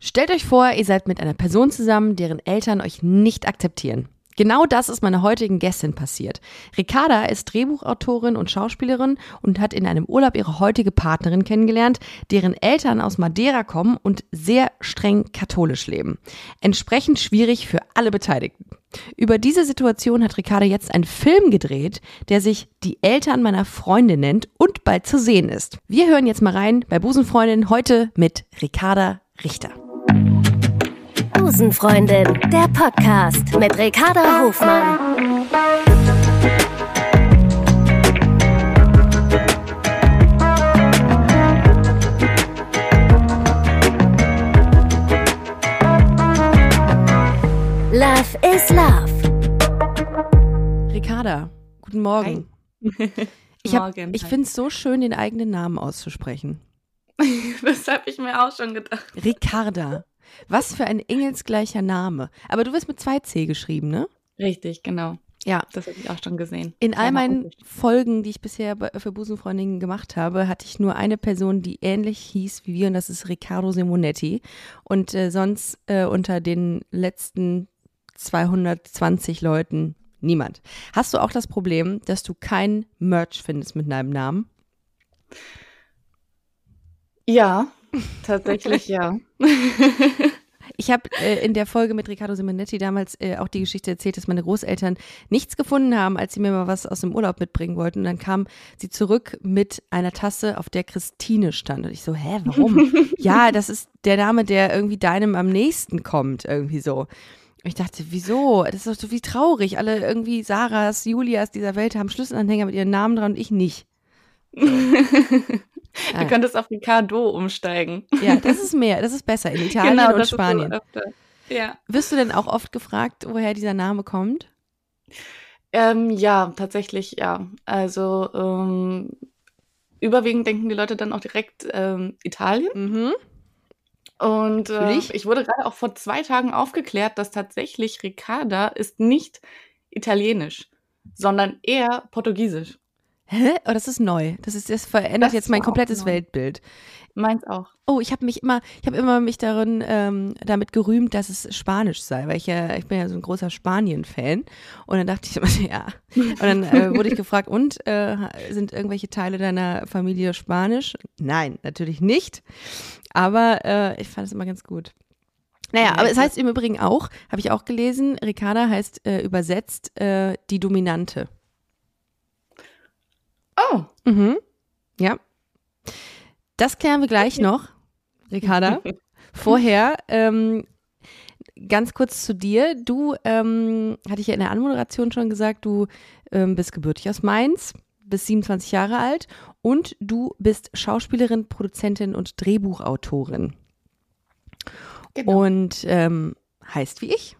Stellt euch vor, ihr seid mit einer Person zusammen, deren Eltern euch nicht akzeptieren. Genau das ist meiner heutigen Gästin passiert. Ricarda ist Drehbuchautorin und Schauspielerin und hat in einem Urlaub ihre heutige Partnerin kennengelernt, deren Eltern aus Madeira kommen und sehr streng katholisch leben. Entsprechend schwierig für alle Beteiligten. Über diese Situation hat Ricarda jetzt einen Film gedreht, der sich Die Eltern meiner Freundin nennt und bald zu sehen ist. Wir hören jetzt mal rein bei Busenfreundin heute mit Ricarda Richter. Busenfreundin, der Podcast mit Ricarda Hofmann. Love is Love. Ricarda, guten Morgen. Ich, hab- Morgen, ich finde es so schön, den eigenen Namen auszusprechen. Das habe ich mir auch schon gedacht. Ricarda. Was für ein engelsgleicher Name. Aber du wirst mit zwei C geschrieben, ne? Richtig, genau. Ja. Das habe ich auch schon gesehen. In all meinen. Folgen, die ich bisher für Busenfreundinnen gemacht habe, hatte ich nur eine Person, die ähnlich hieß wie wir, und das ist Riccardo Simonetti. Und äh, sonst äh, unter den letzten 220 Leuten niemand. Hast du auch das Problem, dass du kein Merch findest mit deinem Namen? Ja, tatsächlich ja. Ich habe äh, in der Folge mit Riccardo Simonetti damals äh, auch die Geschichte erzählt, dass meine Großeltern nichts gefunden haben, als sie mir mal was aus dem Urlaub mitbringen wollten. Und dann kam sie zurück mit einer Tasse, auf der Christine stand. Und ich so, hä, warum? ja, das ist der Name, der irgendwie deinem am nächsten kommt, irgendwie so. Und ich dachte, wieso? Das ist doch so wie traurig. Alle irgendwie Sarahs, Julias dieser Welt haben Schlüsselanhänger mit ihren Namen dran und ich nicht. Du könntest auf Ricardo umsteigen. Ja, das ist mehr, das ist besser in Italien und Genau, so Spanien. Ja. Wirst du denn auch oft gefragt, woher dieser Name kommt? Ähm, ja, tatsächlich ja. Also ähm, überwiegend denken die Leute dann auch direkt ähm, Italien. Mhm. Und äh, ich wurde gerade auch vor zwei Tagen aufgeklärt, dass tatsächlich Ricarda ist nicht italienisch, sondern eher portugiesisch. Hä? Oh, das ist neu. Das ist das verändert Das jetzt mein komplettes. Weltbild. Meins auch. Oh, ich habe mich immer, ich habe immer mich darin ähm, damit gerühmt, dass es Spanisch sei, weil ich ja, ich bin ja so ein großer Spanien-Fan. Und dann dachte ich immer, ja. Und dann äh, wurde ich gefragt, und äh, sind irgendwelche Teile deiner Familie Spanisch? Nein, natürlich nicht. Aber äh, ich fand es immer ganz gut. Naja, Ja, aber es heißt im Übrigen auch, habe ich auch gelesen, Ricarda heißt äh, übersetzt äh, die Dominante. Oh, Mhm. Ja. Das klären wir gleich noch, Ricarda. Vorher ähm, ganz kurz zu dir. Du, ähm, hatte ich ja in der Anmoderation schon gesagt, du ähm, bist gebürtig aus Mainz, bist 27 Jahre alt und du bist Schauspielerin, Produzentin und Drehbuchautorin. genau. Und ähm, heißt wie ich.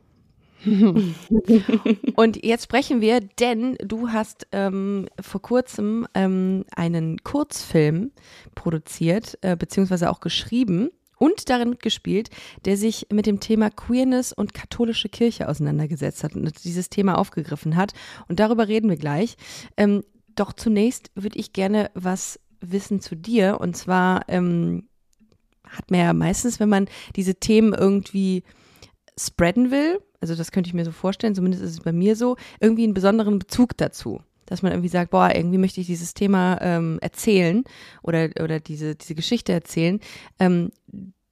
und jetzt sprechen wir, denn du hast ähm, vor kurzem ähm, einen Kurzfilm produziert, äh, beziehungsweise auch geschrieben und darin mitgespielt, der sich mit dem Thema Queerness und katholische Kirche auseinandergesetzt hat und dieses Thema aufgegriffen hat. Und darüber reden wir gleich. Ähm, doch zunächst würde ich gerne was wissen zu dir. Und zwar ähm, hat man ja meistens, wenn man diese Themen irgendwie spreaden will, also das könnte ich mir so vorstellen, zumindest ist es bei mir so, irgendwie einen besonderen Bezug dazu. Dass man irgendwie sagt, boah, irgendwie möchte ich dieses Thema ähm, erzählen oder, oder diese, diese Geschichte erzählen. Ähm,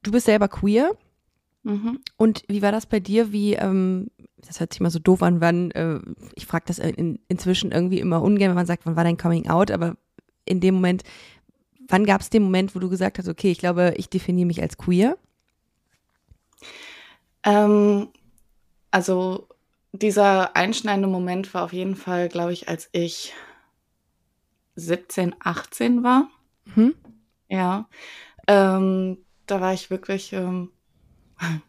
du bist selber queer Mhm. und wie war das bei dir? Wie, ähm, das hört sich mal so doof an, wann, äh, ich frage das in, inzwischen irgendwie immer ungern, wenn man sagt, wann war dein Coming Out, aber in dem Moment, wann gab es den Moment, wo du gesagt hast, okay, ich glaube, ich definiere mich als queer? Ähm, also dieser einschneidende Moment war auf jeden Fall, glaube ich, als ich 17, 18 war. Mhm. Ja. Ähm, da war ich wirklich, ähm,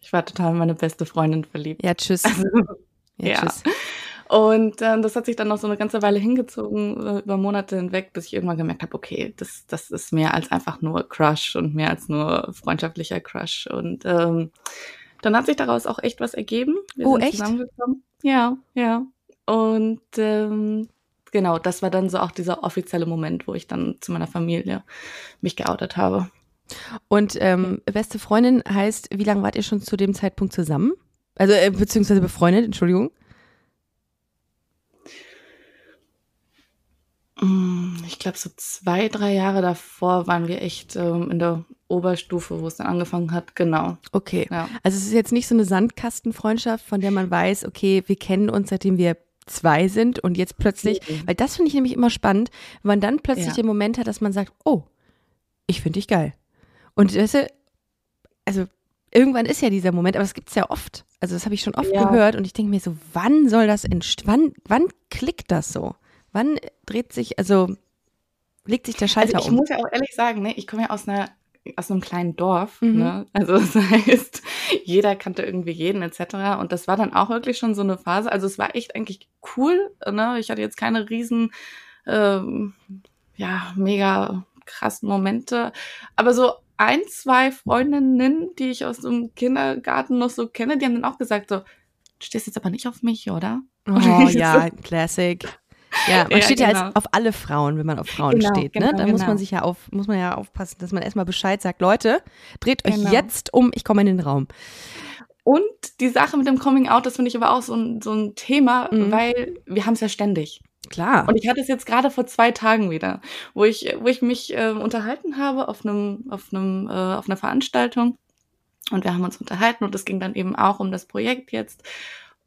ich war total in meine beste Freundin verliebt. Ja, tschüss. Also, Ja, ja. tschüss. Und ähm, das hat sich dann noch so eine ganze Weile hingezogen, äh, über Monate hinweg, bis ich irgendwann gemerkt habe, okay, das, das ist mehr als einfach nur Crush und mehr als nur freundschaftlicher Crush. Und ähm, dann hat sich daraus auch echt was ergeben. Wir Oh, echt? Ja, ja. Und ähm, genau, das war dann so auch dieser offizielle Moment, wo ich dann zu meiner Familie mich geoutet habe. Und ähm, beste Freundin heißt, wie lange wart ihr schon zu dem Zeitpunkt zusammen? Also, äh, beziehungsweise befreundet, Entschuldigung. Ich glaube, so zwei, drei Jahre davor waren wir echt ähm, in der Oberstufe, wo es dann angefangen hat. Genau. Okay. Ja. Also es ist jetzt nicht so eine Sandkastenfreundschaft, von der man weiß, okay, wir kennen uns, seitdem wir zwei sind und jetzt plötzlich, mhm. weil das finde ich nämlich immer spannend, wenn man dann plötzlich ja. den Moment hat, dass man sagt, oh, ich finde dich geil. Und weißt du, also irgendwann ist ja dieser Moment, aber das gibt es ja oft. Also das habe ich schon oft ja. gehört und ich denke mir so, wann soll das entstehen? Wann, wann klickt das so? Wann dreht sich, also legt sich der Schalter also ich um? Ich muss ja auch ehrlich sagen, ne, ich komme ja aus einer aus einem kleinen Dorf, mhm. ne? Also das heißt, jeder kannte irgendwie jeden etc. Und das war dann auch wirklich schon so eine Phase. Also es war echt eigentlich cool. Ne? Ich hatte jetzt keine riesen, ähm, ja, mega krassen Momente. Aber so ein, zwei Freundinnen, die ich aus dem Kindergarten noch so kenne, die haben dann auch gesagt so, du stehst jetzt aber nicht auf mich, oder? Oh ja, Classic. Ja, man ja, steht genau. ja als, genau. auf alle Frauen, wenn man auf Frauen genau, steht. Ne? Genau, da muss man genau. sich ja auf, muss man ja aufpassen, dass man erstmal Bescheid sagt, Leute, dreht euch genau. jetzt um, ich komme in den Raum. Und die Sache mit dem Coming Out, das finde ich aber auch so ein, so ein Thema, mhm. weil wir haben es ja ständig. Klar. Und ich hatte es jetzt gerade vor zwei Tagen wieder, wo ich, wo ich mich äh, unterhalten habe auf einem, auf einem, äh, auf einer Veranstaltung. Und wir haben uns unterhalten und es ging dann eben auch um das Projekt jetzt.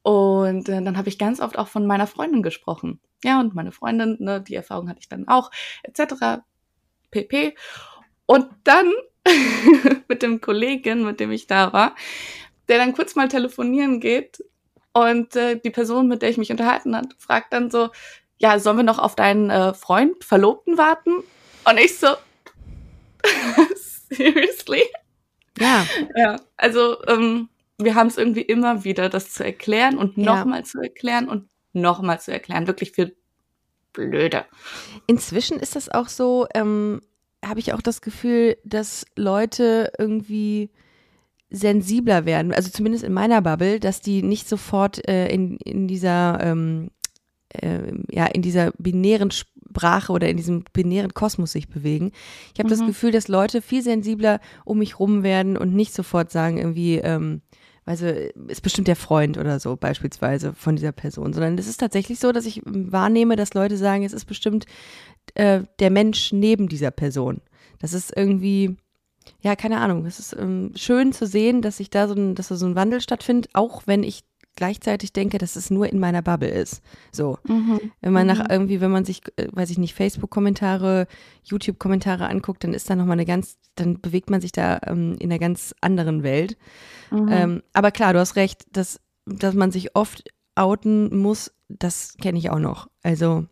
Und äh, dann habe ich ganz oft auch von meiner Freundin gesprochen. Ja, und meine Freundin, ne, die Erfahrung hatte ich dann auch, etc. pp. Und dann mit dem Kollegen, mit dem ich da war, der dann kurz mal telefonieren geht und äh, die Person, mit der ich mich unterhalten hat, fragt dann so, ja, sollen wir noch auf deinen äh, Freund, Verlobten warten? Und ich so, seriously? Ja. Ja, also ähm, wir haben es irgendwie immer wieder, das zu erklären und nochmal ja. zu erklären und nochmal zu erklären. Wirklich für blöde. Inzwischen ist das auch so, ähm, habe ich auch das Gefühl, dass Leute irgendwie sensibler werden, also zumindest in meiner Bubble, dass die nicht sofort äh, in, in dieser ähm, äh, ja in dieser binären Sprache oder in diesem binären Kosmos sich bewegen. Ich habe mhm. das Gefühl, dass Leute viel sensibler um mich rum werden und nicht sofort sagen irgendwie ähm, also ist bestimmt der Freund oder so beispielsweise von dieser Person, sondern es ist tatsächlich so, dass ich wahrnehme, dass Leute sagen, es ist bestimmt äh, der Mensch neben dieser Person. Das ist irgendwie, ja, keine Ahnung, es ist ähm, schön zu sehen, dass sich da so ein, dass da so ein Wandel stattfindet, auch wenn ich gleichzeitig denke, dass es nur in meiner Bubble ist. So. Mhm. Wenn man nach mhm. irgendwie, wenn man sich, äh, weiß ich nicht, Facebook-Kommentare, YouTube-Kommentare anguckt, dann ist da nochmal eine ganz, dann bewegt man sich da ähm, in einer ganz anderen Welt. Mhm. Ähm, aber klar, du hast recht, dass, dass man sich oft outen muss, das kenne ich auch noch. Also,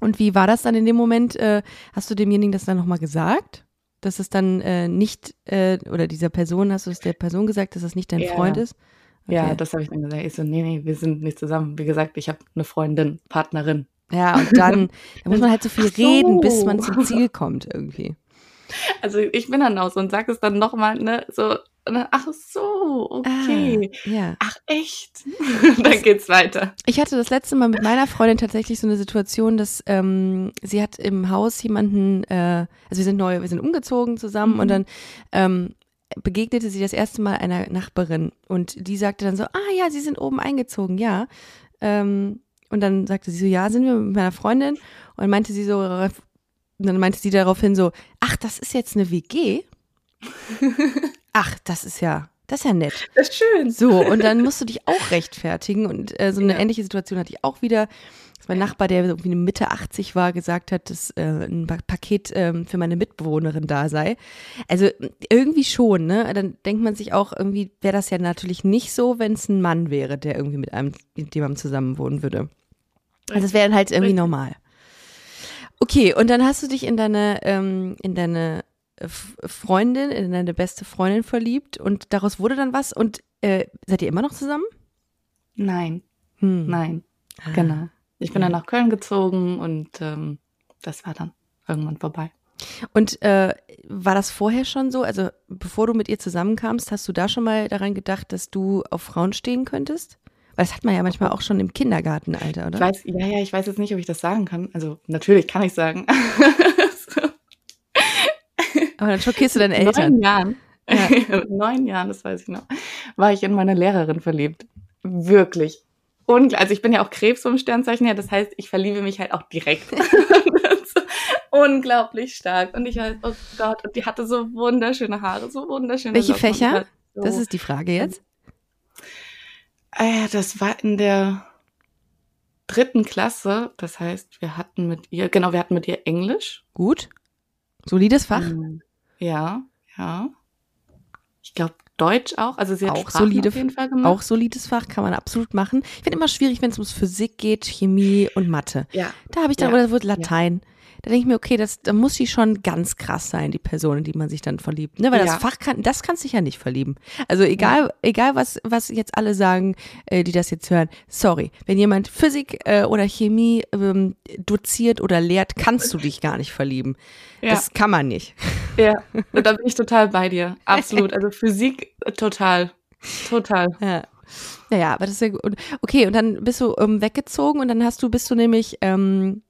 und wie war das dann in dem Moment? Äh, hast du demjenigen das dann nochmal gesagt? Dass es dann äh, nicht, äh, oder dieser Person, hast du es der Person gesagt, dass es nicht dein ja. Freund ist? Okay. Ja, das habe ich dann gesagt. Ich so, nee, nee, wir sind nicht zusammen. Wie gesagt, ich habe eine Freundin, Partnerin. Ja, und dann, da muss man halt so viel so. reden, bis man zum Ziel kommt irgendwie. Also ich bin dann auch so und sag es dann nochmal, ne, so, dann, ach so, okay. Ah, ja. Ach echt? dann geht's weiter. Ich hatte das letzte Mal mit meiner Freundin tatsächlich so eine Situation, dass ähm, sie hat im Haus jemanden, äh, also wir sind neu, wir sind umgezogen zusammen mhm. und dann ähm, begegnete sie das erste Mal einer Nachbarin und die sagte dann so, ah ja, sie sind oben eingezogen, ja. Ähm, und dann sagte sie so, ja, sind wir mit meiner Freundin? Und dann meinte sie so, dann meinte sie daraufhin so, ach, das ist jetzt eine WG? ach, das ist ja, das ist ja nett. Das ist schön. So, und dann musst du dich auch rechtfertigen. Und äh, so eine ja. ähnliche Situation hatte ich auch wieder mein Nachbar, der irgendwie Mitte 80 war, gesagt hat, dass äh, ein Paket äh, für meine Mitbewohnerin da sei. Also irgendwie schon, ne? Dann denkt man sich auch, irgendwie wäre das ja natürlich nicht so, wenn es ein Mann wäre, der irgendwie mit einem, mit jemandem zusammen wohnen würde. Also es wäre dann halt irgendwie normal. Okay, und dann hast du dich in deine, ähm, in deine Freundin, in deine beste Freundin verliebt und daraus wurde dann was und äh, seid ihr immer noch zusammen? Nein. Hm. Nein. Ah. Genau. Ich bin dann nach Köln gezogen und ähm, das war dann irgendwann vorbei. Und äh, war das vorher schon so? Also bevor du mit ihr zusammenkamst, hast du da schon mal daran gedacht, dass du auf Frauen stehen könntest? Weil das hat man ja manchmal auch schon im Kindergartenalter, oder? Ich weiß, ja, ja, ich weiß jetzt nicht, ob ich das sagen kann. Also natürlich kann ich sagen. Aber dann schockierst du deine Eltern. Neun Jahren. Ja. Neun Jahren, das weiß ich noch, war ich in meine Lehrerin verliebt. Wirklich. Ungl also ich bin ja auch Krebs vom Sternzeichen her, das heißt, ich verliebe mich halt auch direkt. Unglaublich stark. Und ich weiß, oh Gott, und die hatte so wunderschöne Haare, so wunderschöne Welche Locken. Fächer? So, Das ist die Frage jetzt. äh, das war in der dritten Klasse. Das heißt, wir hatten mit ihr, genau, wir hatten mit ihr Englisch. Gut. Solides Fach. Mhm. Ja, ja. Ich glaube Deutsch auch. Also sie hat Auch Sprachen solide- auf jeden Fall gemacht. Auch solides Fach kann man absolut machen. Ich finde immer schwierig, wenn es um Physik geht, Chemie und Mathe. ja. Da habe ich dann, Ja. oder wird Latein. Da denke ich mir, okay, das, da muss sie schon ganz krass sein, die Person, in die man sich dann verliebt. Ne? Weil das Ja. Fach kann, das kannst dich ja nicht verlieben. Also egal, egal was, was jetzt alle sagen, äh, die das jetzt hören, sorry. Wenn jemand Physik äh, oder Chemie ähm, doziert oder lehrt, kannst du dich gar nicht verlieben. Ja. Das kann man nicht. Ja, und da bin ich total bei dir. Absolut. Also Physik äh, total. Total. Ja. Naja, aber das ist ja gut. Okay, und dann bist du ähm, weggezogen und dann hast du, bist du nämlich, ähm,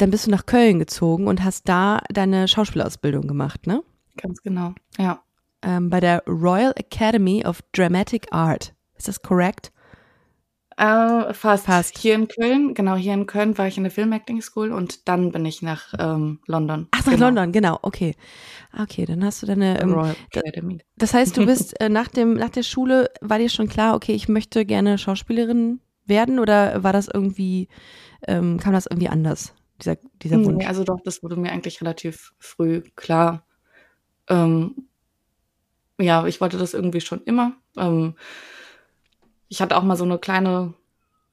dann bist du nach Köln gezogen und hast da deine Schauspielausbildung gemacht, ne? Ganz genau. Ja. Ähm, bei der Royal Academy of Dramatic Art. Ist das korrekt? Äh, fast. Fast. Hier in Köln, genau, hier in Köln war ich in der Film Acting School und dann bin ich nach ähm, London. Ach, nach Genau. London, genau, okay. Okay, dann hast du deine, ähm, Royal Academy. das heißt, du bist äh, nach dem, nach der Schule, war dir schon klar, okay, ich möchte gerne Schauspielerin werden oder war das irgendwie, ähm, kam das irgendwie anders, dieser, dieser Nee, Wunsch? also doch, das wurde mir eigentlich relativ früh klar. Ähm, ja, ich wollte das irgendwie schon immer. Ähm, ich hatte auch mal so eine kleine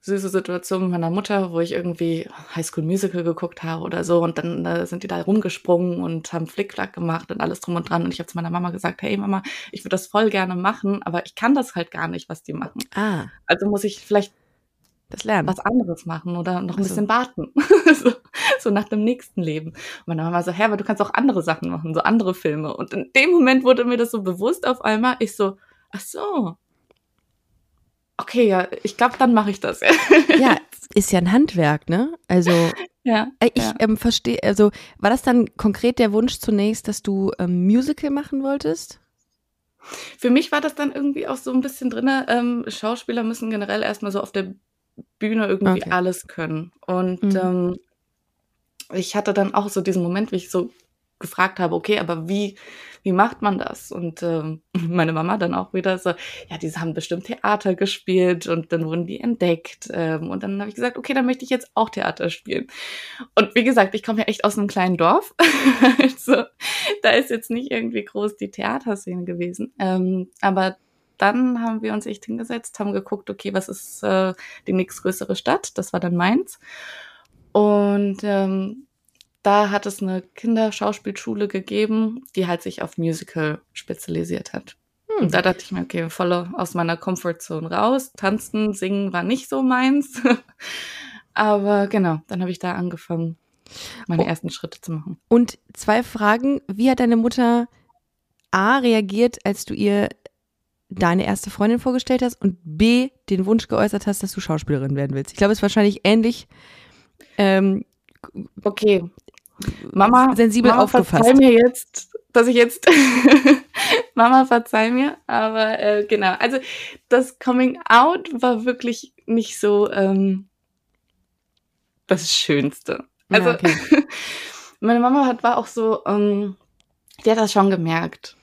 süße Situation mit meiner Mutter, wo ich irgendwie High School Musical geguckt habe oder so und dann äh, sind die da rumgesprungen und haben Flickflack gemacht und alles drum und dran und ich habe zu meiner Mama gesagt, hey Mama, ich würde das voll gerne machen, aber ich kann das halt gar nicht, was die machen. Ah, Also muss ich vielleicht das Lernen. was anderes machen oder noch ein Ach so. bisschen warten. so, so nach dem nächsten Leben. Und meine Mama so, hä, aber du kannst auch andere Sachen machen, so andere Filme. Und in dem Moment wurde mir das so bewusst auf einmal. Ich so, ach so. Okay, ja, ich glaube, dann mache ich das. Ja, ist ja ein Handwerk, ne? Also ja. äh, ich Ja. ähm, verstehe, also war das dann konkret der Wunsch zunächst, dass du ähm, Musical machen wolltest? Für mich war das dann irgendwie auch so ein bisschen drinne. Ähm, Schauspieler müssen generell erstmal so auf der Bühne irgendwie Okay. alles können. Und Mhm. ähm, ich hatte dann auch so diesen Moment, wie ich so gefragt habe, okay, aber wie, wie macht man das? Und ähm, meine Mama dann auch wieder so, ja, die haben bestimmt Theater gespielt und dann wurden die entdeckt. Ähm, und dann habe ich gesagt, okay, dann möchte ich jetzt auch Theater spielen. Und wie gesagt, ich komme ja echt aus einem kleinen Dorf. also da ist jetzt nicht irgendwie groß die Theaterszene gewesen. Ähm, aber dann haben wir uns echt hingesetzt, haben geguckt, okay, was ist äh, die nächstgrößere Stadt? Das war dann Mainz. Und ähm, da hat es eine Kinderschauspielschule gegeben, die halt sich auf Musical spezialisiert hat. Hm. Und da dachte ich mir, okay, voll aus meiner Comfortzone raus. Tanzen, singen war nicht so meins. Aber genau, dann habe ich da angefangen, meine Oh. ersten Schritte zu machen. Und zwei Fragen. Wie hat deine Mutter A reagiert, als du ihr deine erste Freundin vorgestellt hast und B den Wunsch geäußert hast, dass du Schauspielerin werden willst? Ich glaube, es ist wahrscheinlich ähnlich ähm, Okay. Mama, Sensibel Mama, aufgefasst. verzeih mir jetzt, dass ich jetzt, Mama, verzeih mir, aber äh, genau, also das Coming Out war wirklich nicht so ähm, das Schönste. Ja, Also okay. meine Mama hat war auch so, ähm, die hat das schon gemerkt,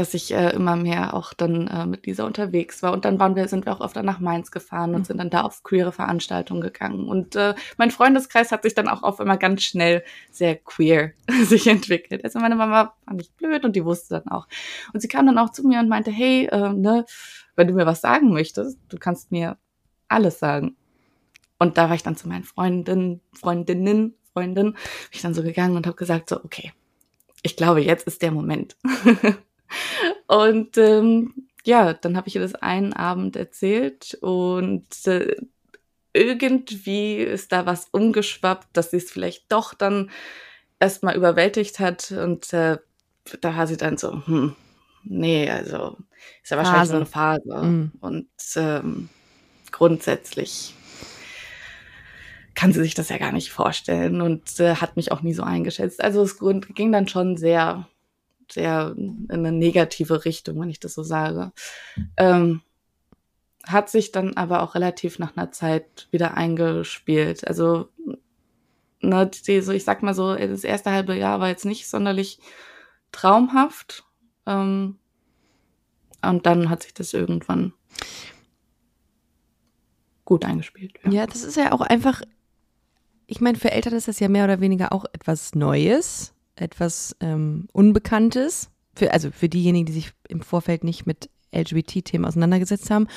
dass ich äh, immer mehr auch dann äh, mit Lisa unterwegs war. Und dann waren wir, sind wir auch öfter nach Mainz gefahren und Mhm. sind dann da auf queere Veranstaltungen gegangen. Und äh, mein Freundeskreis hat sich dann auch auf einmal ganz schnell sehr queer sich entwickelt. Also meine Mama war nicht blöd und die wusste dann auch. Und sie kam dann auch zu mir und meinte, hey, äh, ne, wenn du mir was sagen möchtest, du kannst mir alles sagen. Und da war ich dann zu meinen Freundinnen, Freundinnen, Freundinnen, bin ich dann so gegangen und habe gesagt so, okay, ich glaube, jetzt ist der Moment. und ähm, ja, dann habe ich ihr das einen Abend erzählt und äh, irgendwie ist da was umgeschwappt, dass sie es vielleicht doch dann erstmal überwältigt hat und äh, da war sie dann so, hm, nee, also ist ja wahrscheinlich so eine Phase Mhm. und ähm, grundsätzlich kann sie sich das ja gar nicht vorstellen und äh, hat mich auch nie so eingeschätzt. Also es ging dann schon sehr, sehr in eine negative Richtung, wenn ich das so sage. Ähm, hat sich dann aber auch relativ nach einer Zeit wieder eingespielt. Also, ne, die, so, ich sag mal so, das erste halbe Jahr war jetzt nicht sonderlich traumhaft. Ähm, und dann hat sich das irgendwann gut eingespielt. Ja. ja, das ist ja auch einfach, ich meine, für Eltern ist das ja mehr oder weniger auch etwas Neues, etwas ähm, Unbekanntes. Für, also für diejenigen, die sich im Vorfeld nicht mit LGBT-Themen auseinandergesetzt haben.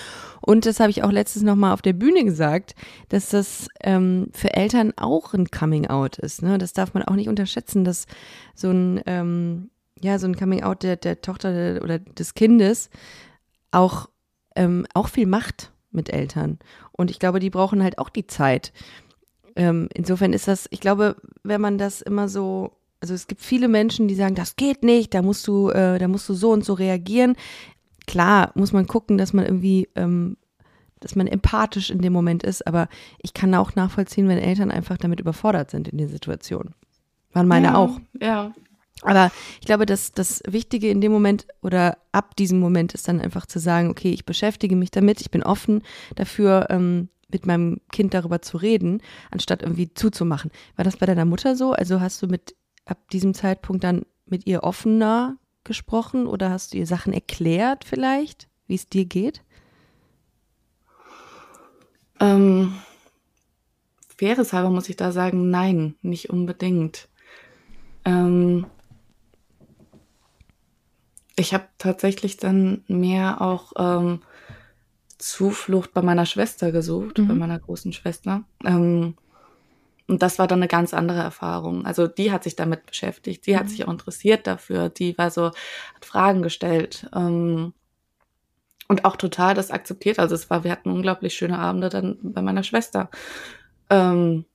Und das habe ich auch letztens nochmal auf der Bühne gesagt, dass das ähm, für Eltern auch ein Coming-out ist. Ne? Das darf man auch nicht unterschätzen, dass so ein, ähm, ja, so ein Coming-out der, der Tochter oder des Kindes auch, ähm, auch viel macht mit Eltern. Und ich glaube, die brauchen halt auch die Zeit. Ähm, insofern ist das, ich glaube, wenn man das immer so also es gibt viele Menschen, die sagen, das geht nicht, da musst du, äh, da musst du so und so reagieren klar muss man gucken, dass man irgendwie, ähm, dass man empathisch in dem Moment ist, aber ich kann auch nachvollziehen, wenn Eltern einfach damit überfordert sind in der Situation. Waren meine ja, auch. Ja. Aber ich glaube, dass das Wichtige in dem Moment oder ab diesem Moment ist dann einfach zu sagen, okay, ich beschäftige mich damit, ich bin offen dafür, ähm, mit meinem Kind darüber zu reden, anstatt irgendwie zuzumachen. War das bei deiner Mutter so? Also hast du mit ab diesem Zeitpunkt dann mit ihr offener gesprochen oder hast du ihr Sachen erklärt vielleicht, wie es dir geht? Ähm, halber muss ich da sagen, nein, nicht unbedingt. Ähm, ich habe tatsächlich dann mehr auch ähm, Zuflucht bei meiner Schwester gesucht, mhm. bei meiner großen Schwester. Ähm, und das war dann eine ganz andere Erfahrung. Also die hat sich damit beschäftigt, die hat mhm. sich auch interessiert dafür, die war so, hat Fragen gestellt ähm, und auch total das akzeptiert. Also es war, wir hatten unglaublich schöne Abende dann bei meiner Schwester. Ähm,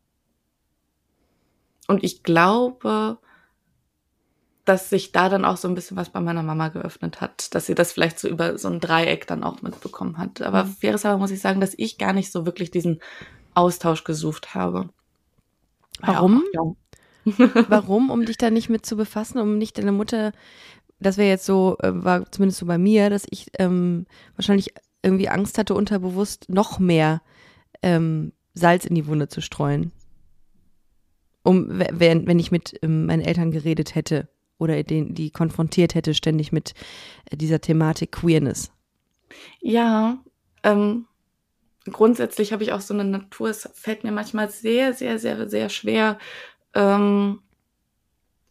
und ich glaube, dass sich da dann auch so ein bisschen was bei meiner Mama geöffnet hat, dass sie das vielleicht so über so ein Dreieck dann auch mitbekommen hat. Aber mhm. faires aber muss ich sagen, dass ich gar nicht so wirklich diesen Austausch gesucht habe. Warum? Ja, Warum? Um dich da nicht mit zu befassen, um nicht deine Mutter, das wäre jetzt so, äh, war zumindest so bei mir, dass ich ähm, wahrscheinlich irgendwie Angst hatte, unterbewusst noch mehr ähm, Salz in die Wunde zu streuen. Um, wenn, wenn ich mit ähm, meinen Eltern geredet hätte oder den, die konfrontiert hätte ständig mit äh, dieser Thematik Queerness. Ja, ähm, grundsätzlich habe ich auch so eine Natur, es fällt mir manchmal sehr, sehr, sehr, sehr schwer, ähm,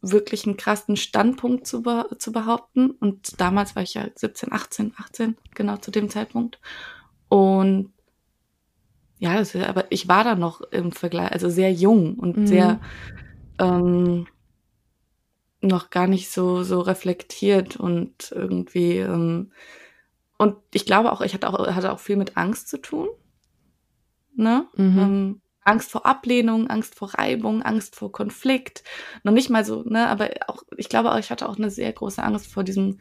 wirklich einen krassen Standpunkt zu, be zu behaupten. Und damals war ich ja 17, 18, 18, genau zu dem Zeitpunkt. Und ja, das, aber ich war da noch im Vergleich, also sehr jung und mhm. sehr ähm, noch gar nicht so so reflektiert und irgendwie ähm, und ich glaube auch, ich hatte auch hatte auch viel mit Angst zu tun ne? Mhm. Ähm, Angst vor Ablehnung, Angst vor Reibung, Angst vor Konflikt. Noch nicht mal so, ne, aber auch, ich glaube auch, ich hatte auch eine sehr große Angst vor diesem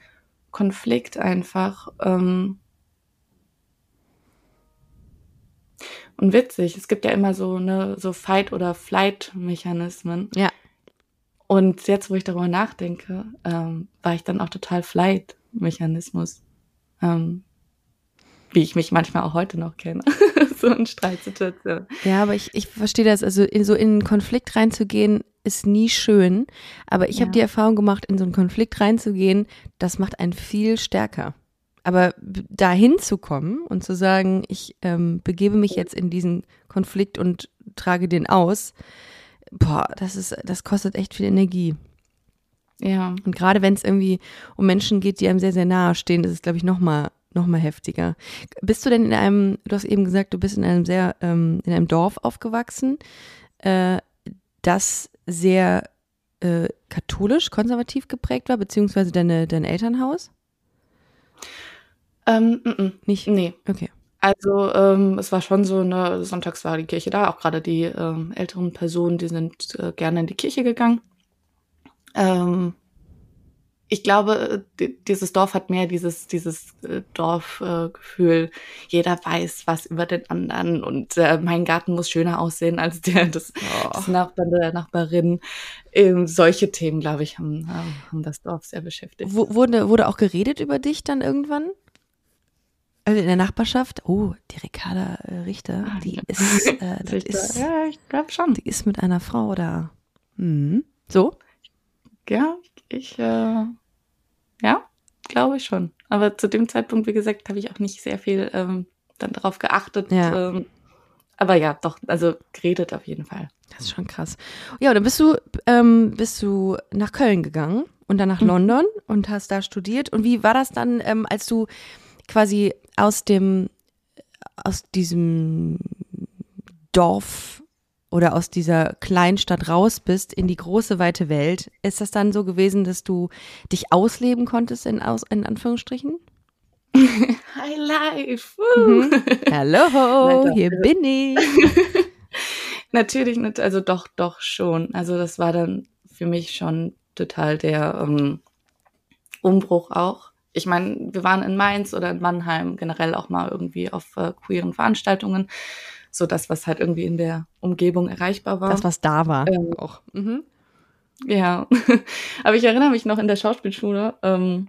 Konflikt einfach. Ähm und witzig, es gibt ja immer so, ne, so Fight- oder Flight-Mechanismen. Ja. Und jetzt, wo ich darüber nachdenke, ähm, war ich dann auch total Flight-Mechanismus. Ähm, wie ich mich manchmal auch heute noch kenne. so in Streitsituationen. Ja, aber ich, ich verstehe das. Also in, so in einen Konflikt reinzugehen, ist nie schön. Aber ich ja. habe die Erfahrung gemacht, in so einen Konflikt reinzugehen, das macht einen viel stärker. Aber da hinzukommen und zu sagen, ich ähm, begebe mich jetzt in diesen Konflikt und trage den aus, boah, das ist, das kostet echt viel Energie. Ja. Und gerade wenn es irgendwie um Menschen geht, die einem sehr, sehr nahe stehen, ist es, glaube ich, nochmal noch mal heftiger. Bist du denn in einem, du hast eben gesagt, du bist in einem sehr, ähm, in einem Dorf aufgewachsen, äh, das sehr äh, katholisch, konservativ geprägt war, beziehungsweise deine, dein Elternhaus? Ähm, m -m. Nicht? Nee. Okay. Also ähm, es war schon so, ne, sonntags war die Kirche da, auch gerade die ähm, älteren Personen, die sind äh, gerne in die Kirche gegangen. Ähm, ich glaube, dieses Dorf hat mehr dieses, dieses äh, Dorfgefühl. Jeder weiß was über den anderen und äh, mein Garten muss schöner aussehen als der des, oh. des Nachbarn der Nachbarin. Ähm, solche Themen, glaube ich, haben, haben das Dorf sehr beschäftigt. W wurde, wurde auch geredet über dich dann irgendwann? Also in der Nachbarschaft? Oh, die Ricarda äh, Richter, ah, die ist, äh, das ist, ja, ich glaube schon. Die ist mit einer Frau da. Hm. So? Ja, ich, äh, ja, glaube ich schon. Aber zu dem Zeitpunkt, wie gesagt, habe ich auch nicht sehr viel ähm, dann darauf geachtet. Ja. Ähm, aber ja, doch, also geredet auf jeden Fall. Das ist schon krass. Ja, dann bist du, ähm, bist du nach Köln gegangen und dann nach mhm. London und hast da studiert. Und wie war das dann, ähm, als du quasi aus dem, aus diesem Dorf oder aus dieser Kleinstadt raus bist in die große weite Welt, ist das dann so gewesen, dass du dich ausleben konntest in, aus, in Anführungsstrichen? Hi life. Mhm. Hallo, hier bin ich. Natürlich nicht, also doch, doch schon. Also das war dann für mich schon total der um, Umbruch auch. Ich meine, wir waren in Mainz oder in Mannheim generell auch mal irgendwie auf äh, queeren Veranstaltungen so das, was halt irgendwie in der Umgebung erreichbar war. Das, was da war. Ähm, auch. Mhm. Ja, aber ich erinnere mich noch in der Schauspielschule, ähm,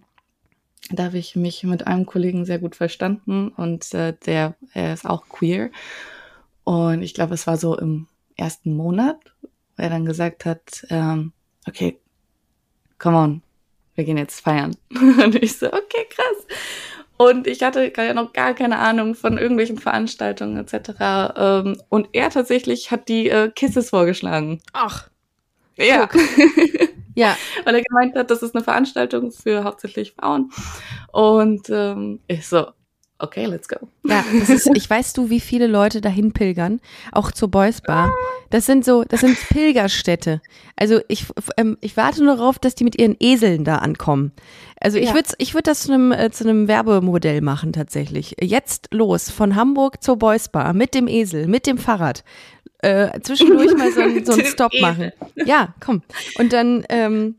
da habe ich mich mit einem Kollegen sehr gut verstanden und äh, der er ist auch queer. Und ich glaube, es war so im ersten Monat, wo er dann gesagt hat, ähm, okay, come on, wir gehen jetzt feiern. Und ich so, okay, krass. Und ich hatte ja noch gar keine Ahnung von irgendwelchen Veranstaltungen etc. Ähm, und er tatsächlich hat die äh, Kisses vorgeschlagen. Ach. Ja. ja. Weil er gemeint hat, das ist eine Veranstaltung für hauptsächlich Frauen. Und ähm, ich so, okay, let's go. Ja, ist, ich weiß du, wie viele Leute dahin pilgern, auch zur Boys Bar. Das sind so, das sind Pilgerstädte. Also ich, ähm, ich warte nur darauf, dass die mit ihren Eseln da ankommen. Also ich ja. würde ich würd das zu einem, äh, zu einem Werbemodell machen tatsächlich. Jetzt los, von Hamburg zur Boys Bar, mit dem Esel, mit dem Fahrrad. Äh, zwischendurch mal so, so einen Stop machen. Ja, komm. Und dann, ähm,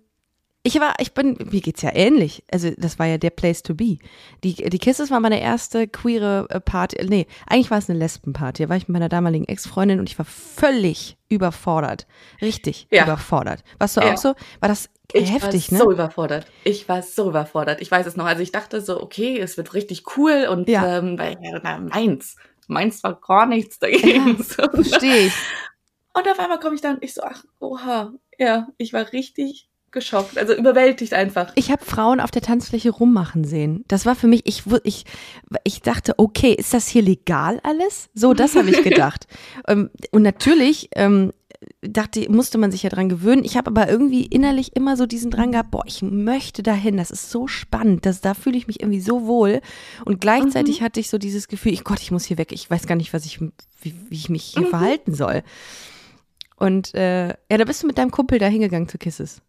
ich war, ich bin, mir geht's ja ähnlich. Also, das war ja der Place to be. Die, die Kisses war meine erste queere äh, Party. Nee, eigentlich war es eine Lesbenparty. Da war ich mit meiner damaligen Ex-Freundin und ich war völlig überfordert. Richtig ja. überfordert. Warst du ja. auch so? War das ich heftig, war ne? so überfordert. Ich war so überfordert. Ich weiß es noch. Also ich dachte so, okay, es wird richtig cool und ja. ähm, weil, na, meins. Meins war gar nichts dagegen. Ja, so, verstehe ich. Und auf einmal komme ich dann, ich so, ach, oha, ja, ich war richtig geschockt, also überwältigt einfach. Ich habe Frauen auf der Tanzfläche rummachen sehen. Das war für mich, ich, ich, ich dachte, okay, ist das hier legal alles? So, das habe ich gedacht. Ähm, und natürlich ähm, dachte, musste man sich ja dran gewöhnen. Ich habe aber irgendwie innerlich immer so diesen Drang gehabt, boah, ich möchte dahin, das ist so spannend, das, da fühle ich mich irgendwie so wohl. Und gleichzeitig mhm. hatte ich so dieses Gefühl, ich Gott, ich muss hier weg, ich weiß gar nicht, was ich, wie, wie ich mich hier mhm. verhalten soll. Und äh, ja, da bist du mit deinem Kumpel da hingegangen zu Kisses.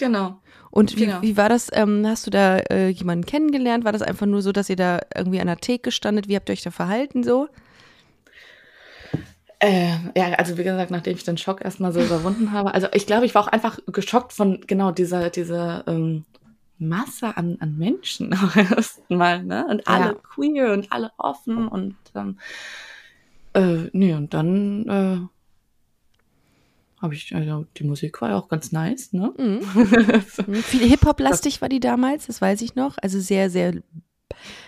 Genau. Und wie, genau. wie war das? Ähm, hast du da äh, jemanden kennengelernt? War das einfach nur so, dass ihr da irgendwie an der Theke standet? Wie habt ihr euch da verhalten so? Äh, ja, also wie gesagt, nachdem ich den Schock erstmal so überwunden habe, also ich glaube, ich war auch einfach geschockt von genau dieser, dieser ähm, Masse an, an Menschen auch erstmal, ne? Und alle ja. queer und alle offen und ähm, äh, nee, und dann äh, habe ich, also die Musik war ja auch ganz nice, ne? Mhm. mhm. Viel Hip-Hop-lastig war die damals, das weiß ich noch. Also sehr, sehr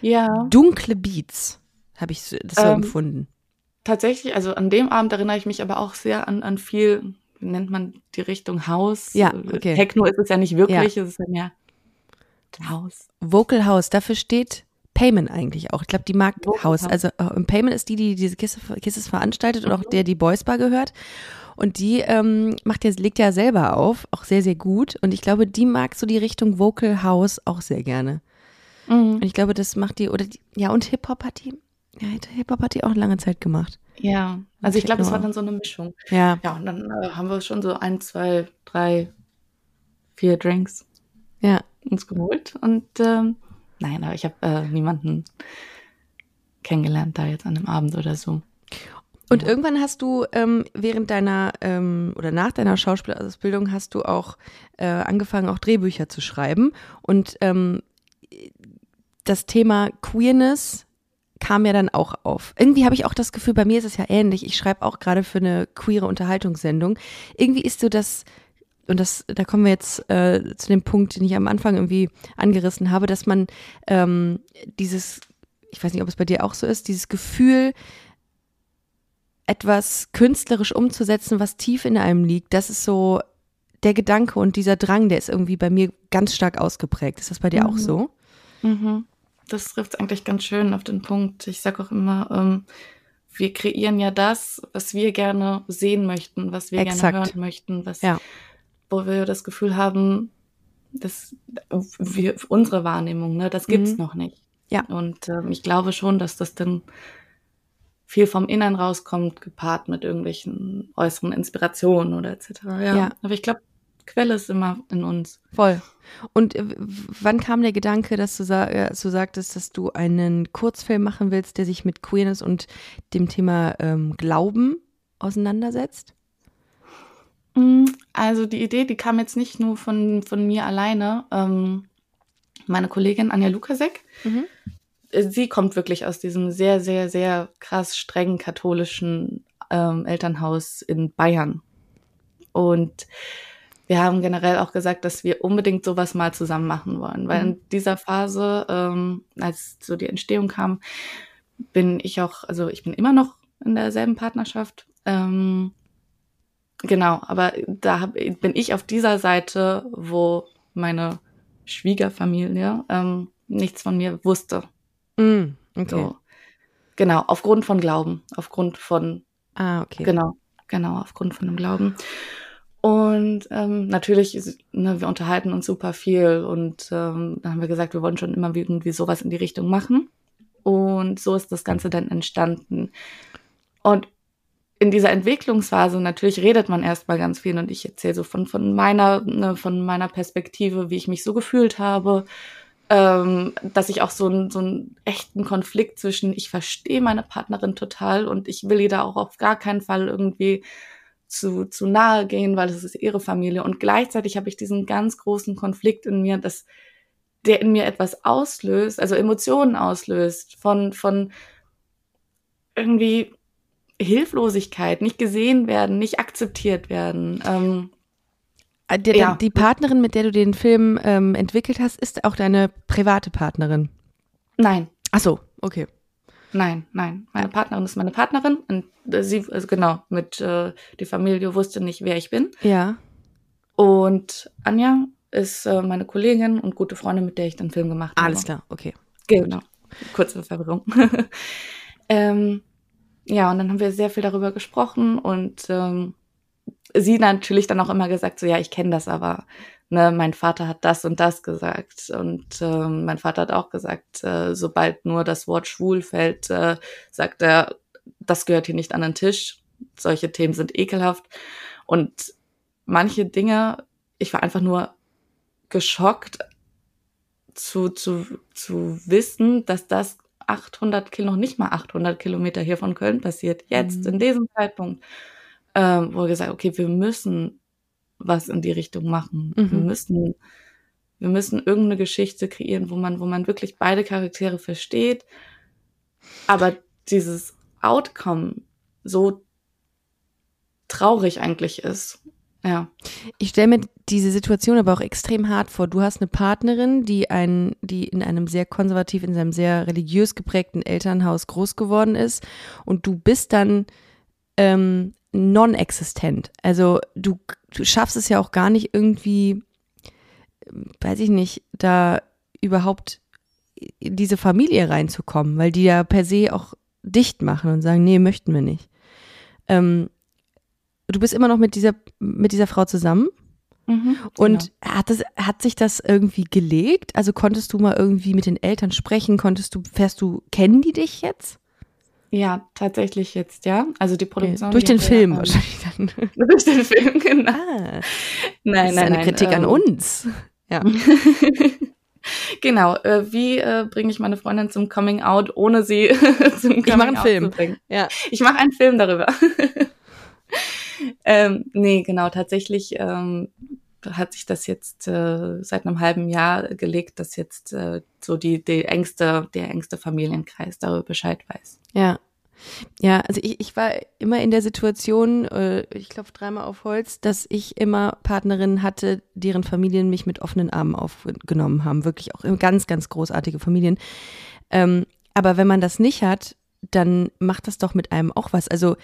ja. dunkle Beats, habe ich das so ähm, empfunden. Tatsächlich, also an dem Abend erinnere ich mich aber auch sehr an, an viel, wie nennt man die Richtung House. Ja, okay. Techno ist es ja nicht wirklich, ja. es ist ja mehr House. Vocal House, dafür steht Payment eigentlich auch. Ich glaube, die mag Vocal House. Also äh, Payment ist die, die diese Kisses veranstaltet und auch der die Boys Bar gehört. Und die ähm, macht ja, legt ja selber auf, auch sehr, sehr gut. Und ich glaube, die mag so die Richtung Vocal House auch sehr gerne. Mhm. Und ich glaube, das macht die, oder die, ja, und Hip-Hop hat die, ja, Hip-Hop hat die auch lange Zeit gemacht. Ja, also ich glaube, es war dann so eine Mischung. Ja. Ja, und dann äh, haben wir schon so ein, zwei, drei, vier Drinks ja. uns geholt. Und ähm, nein, aber ich habe äh, niemanden kennengelernt da jetzt an dem Abend oder so. Und ja. irgendwann hast du ähm, während deiner ähm, oder nach deiner Schauspielausbildung hast du auch äh, angefangen, auch Drehbücher zu schreiben. Und ähm, das Thema Queerness kam ja dann auch auf. Irgendwie habe ich auch das Gefühl, bei mir ist es ja ähnlich. Ich schreibe auch gerade für eine queere Unterhaltungssendung. Irgendwie ist so das, und das, da kommen wir jetzt äh, zu dem Punkt, den ich am Anfang irgendwie angerissen habe, dass man ähm, dieses, ich weiß nicht, ob es bei dir auch so ist, dieses Gefühl, etwas künstlerisch umzusetzen, was tief in einem liegt, das ist so der Gedanke und dieser Drang, der ist irgendwie bei mir ganz stark ausgeprägt. Ist das bei dir mhm. auch so? Mhm. Das trifft eigentlich ganz schön auf den Punkt. Ich sage auch immer, ähm, wir kreieren ja das, was wir gerne sehen möchten, was wir Exakt. gerne hören möchten, was, ja. Wo wir das Gefühl haben, dass wir unsere Wahrnehmung, ne, das gibt's mhm. noch nicht. Ja. Und ähm, ich glaube schon, dass das dann viel vom Innern rauskommt, gepaart mit irgendwelchen äußeren Inspirationen oder etc. Ja. ja. Aber ich glaube, Quelle ist immer in uns. Voll. Und äh, wann kam der Gedanke, dass du, sa äh, du sagtest, dass du einen Kurzfilm machen willst, der sich mit Queerness und dem Thema ähm, Glauben auseinandersetzt? Mm, also die Idee, die kam jetzt nicht nur von, von mir alleine. Ähm, meine Kollegin Anja Lukasek, mhm sie kommt wirklich aus diesem sehr, sehr, sehr krass strengen katholischen ähm, Elternhaus in Bayern. Und wir haben generell auch gesagt, dass wir unbedingt sowas mal zusammen machen wollen, weil mhm. in dieser Phase, ähm, als so die Entstehung kam, bin ich auch, also ich bin immer noch in derselben Partnerschaft. Ähm, genau, aber da hab, bin ich auf dieser Seite, wo meine Schwiegerfamilie ähm, nichts von mir wusste. Mm, okay. So. Genau, aufgrund von Glauben, aufgrund von. Ah, okay. Genau, genau, aufgrund von dem Glauben. Und ähm, natürlich, ne, wir unterhalten uns super viel und ähm, dann haben wir gesagt, wir wollen schon immer irgendwie sowas in die Richtung machen. Und so ist das Ganze dann entstanden. Und in dieser Entwicklungsphase natürlich redet man erstmal ganz viel und ich erzähle so von, von meiner, ne, von meiner Perspektive, wie ich mich so gefühlt habe ähm, dass ich auch so, ein, so einen echten Konflikt zwischen, ich verstehe meine Partnerin total und ich will ihr da auch auf gar keinen Fall irgendwie zu, zu nahe gehen, weil es ist ihre Familie. Und gleichzeitig habe ich diesen ganz großen Konflikt in mir, dass der in mir etwas auslöst, also Emotionen auslöst, von, von irgendwie Hilflosigkeit, nicht gesehen werden, nicht akzeptiert werden. Ähm, äh, der, ja. Die Partnerin, mit der du den Film ähm, entwickelt hast, ist auch deine private Partnerin? Nein. Ach so, okay. Nein, nein. Meine Partnerin ist meine Partnerin und äh, sie, also genau, mit äh, die Familie wusste nicht, wer ich bin. Ja. Und Anja ist äh, meine Kollegin und gute Freundin, mit der ich den Film gemacht habe. Alles klar, okay. Genau. Kurze Verwirrung. ähm, ja, und dann haben wir sehr viel darüber gesprochen und ähm, sie natürlich dann auch immer gesagt, so ja, ich kenne das aber. Ne, mein Vater hat das und das gesagt. Und äh, mein Vater hat auch gesagt, äh, sobald nur das Wort schwul fällt, äh, sagt er, das gehört hier nicht an den Tisch. Solche Themen sind ekelhaft. Und manche Dinge, ich war einfach nur geschockt zu, zu, zu wissen, dass das 800 Kilometer, noch nicht mal 800 Kilometer hier von Köln passiert. Jetzt, mhm. in diesem Zeitpunkt ähm, wo wir gesagt okay, wir müssen was in die Richtung machen. Mhm. Wir müssen, wir müssen irgendeine Geschichte kreieren, wo man, wo man wirklich beide Charaktere versteht, aber dieses Outcome so traurig eigentlich ist. Ja. Ich stelle mir diese Situation aber auch extrem hart vor. Du hast eine Partnerin, die ein, die in einem sehr konservativ, in einem sehr religiös geprägten Elternhaus groß geworden ist und du bist dann ähm, non-existent. Also du, du schaffst es ja auch gar nicht irgendwie, weiß ich nicht, da überhaupt in diese Familie reinzukommen, weil die ja per se auch dicht machen und sagen, nee, möchten wir nicht. Ähm, du bist immer noch mit dieser, mit dieser Frau zusammen. Mhm, und genau. hat, das, hat sich das irgendwie gelegt? Also konntest du mal irgendwie mit den Eltern sprechen? Konntest du, fährst du, kennen die dich jetzt? Ja, tatsächlich jetzt, ja. Also die Produktion. Durch den Film ja, wahrscheinlich dann. Durch den Film, genau. Ah, nein, das ist nein, eine nein, Kritik ähm, an uns. Ja. genau. Äh, wie äh, bringe ich meine Freundin zum Coming Out, ohne sie zum Coming ich mache einen Out Film. zu bringen? Ja. Ich mache einen Film darüber. Ähm, nee, genau. Tatsächlich ähm, hat sich das jetzt äh, seit einem halben Jahr gelegt, dass jetzt äh, so die, die engste, der engste Familienkreis darüber Bescheid weiß. Ja. Ja, also ich, ich war immer in der Situation, äh, ich klopfe dreimal auf Holz, dass ich immer Partnerinnen hatte, deren Familien mich mit offenen Armen aufgenommen haben. Wirklich auch ganz, ganz großartige Familien. Ähm, aber wenn man das nicht hat, dann macht das doch mit einem auch was. Also